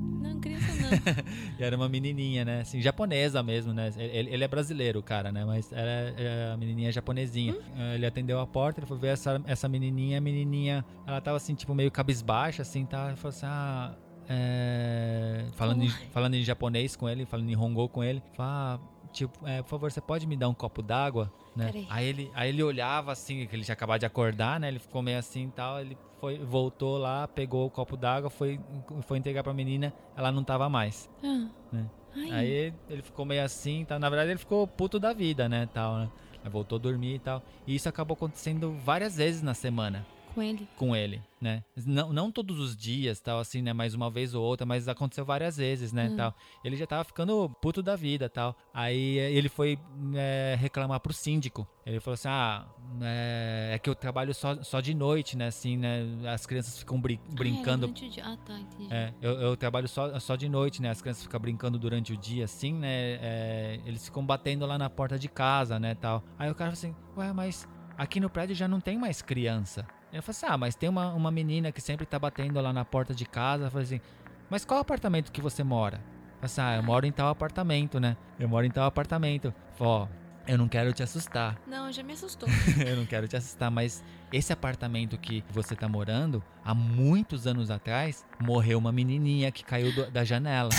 *laughs* E era uma menininha, né? Assim, japonesa mesmo, né? Ele, ele é brasileiro, cara, né? Mas era, era a menininha japonesinha. Eh, Ele atendeu a porta, ele foi ver essa, essa menininha. A menininha, ela tava assim, tipo, meio cabisbaixa, assim, tá? Ele falou assim, ah... é, Falando, em, falando em japonês com ele, falando em Hongo com ele. Fala, ah, tipo, é, por favor, você pode me dar um copo d'água? Né?
Peraí.
Aí ele, aí ele olhava assim, que ele tinha acabado de acordar, né? Ele ficou meio assim e tal. Ele foi, voltou lá, pegou o copo d'água, foi, foi entregar pra menina, ela não tava mais.
Ah.
Né? Aí ele ficou meio assim, tá? na verdade ele ficou puto da vida, né, tal, né? Aí voltou a dormir e tal. E isso acabou acontecendo várias vezes na semana
com ele.
com ele, né? Não, não todos os dias, tal, assim, né? Mais uma vez ou outra, mas aconteceu várias vezes, né,
Hum.
tal. Ele já tava ficando puto da vida, tal. Aí eh, ele foi eh, reclamar pro síndico. Ele falou assim, ah, é, é que eu trabalho só, só de noite, né, assim, né? As crianças ficam brin-
Ah, era
brincando
durante o dia. Ah, tá, entendi.
é, eu, eu trabalho só, só de noite, né? As crianças ficam brincando durante o dia, assim, né? É, eles ficam batendo lá na porta de casa, né, tal. Aí o cara fala assim, ué, mas aqui no prédio já não tem mais criança. Ele falou assim, ah, mas tem uma, uma menina que sempre tá batendo lá na porta de casa. Eu falei assim, mas qual apartamento que você mora? Eu falei assim, ah, eu moro em tal apartamento, né? Eu moro em tal apartamento. Eu falei, ó, eu não quero te assustar.
Não, já me assustou. *laughs*
eu não quero te assustar, mas esse apartamento que você tá morando, há muitos anos atrás, morreu uma menininha que caiu do- da janela.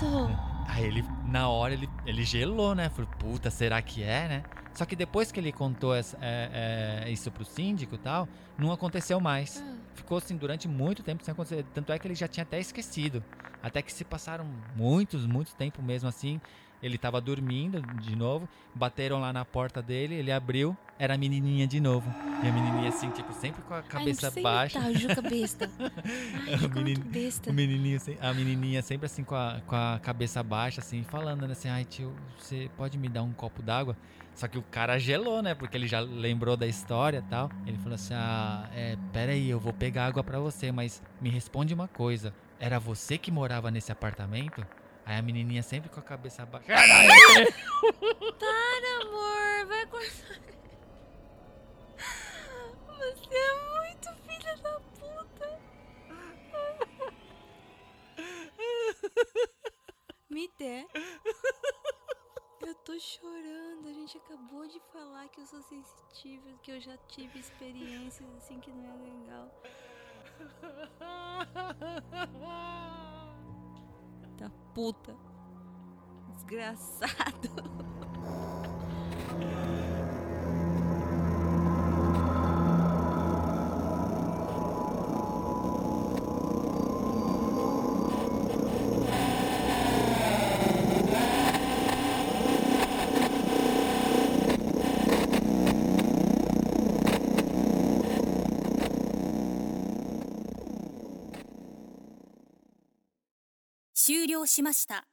Sou.
Aí ele, na hora, ele, ele gelou, né? Falou, puta, será que é, né? Só que depois que ele contou essa- é, é, isso pro síndico e tal, não aconteceu mais.
Ah.
Ficou assim durante muito tempo sem acontecer. Tanto é que ele já tinha até esquecido. Até que se passaram muitos, muito tempo mesmo assim. Ele tava dormindo de novo. Bateram lá na porta dele, ele abriu, era a menininha de novo. E a menininha assim, tipo, sempre com a cabeça
Ai, não
baixa.
Tá, Juca besta. *laughs* Ai,
O
muito besta.
O menininho, sem- a menininha sempre assim com a, com a cabeça baixa, assim, falando, né, assim, ai tio, você pode me dar um copo d'água? Só que o cara gelou, né, porque ele já lembrou da história e tal. Ele falou assim, ah, é, pera aí, eu vou pegar água pra você, mas me responde uma coisa, era você que morava nesse apartamento? Aí a menininha sempre com a cabeça baixa, *laughs*
Para, amor, vai cortar. Você é muito filha da puta. Me dê. Eu tô chorando. A gente acabou de falar que eu sou sensível, que eu já tive experiências assim que não é legal. Da puta. Desgraçado.「
しました」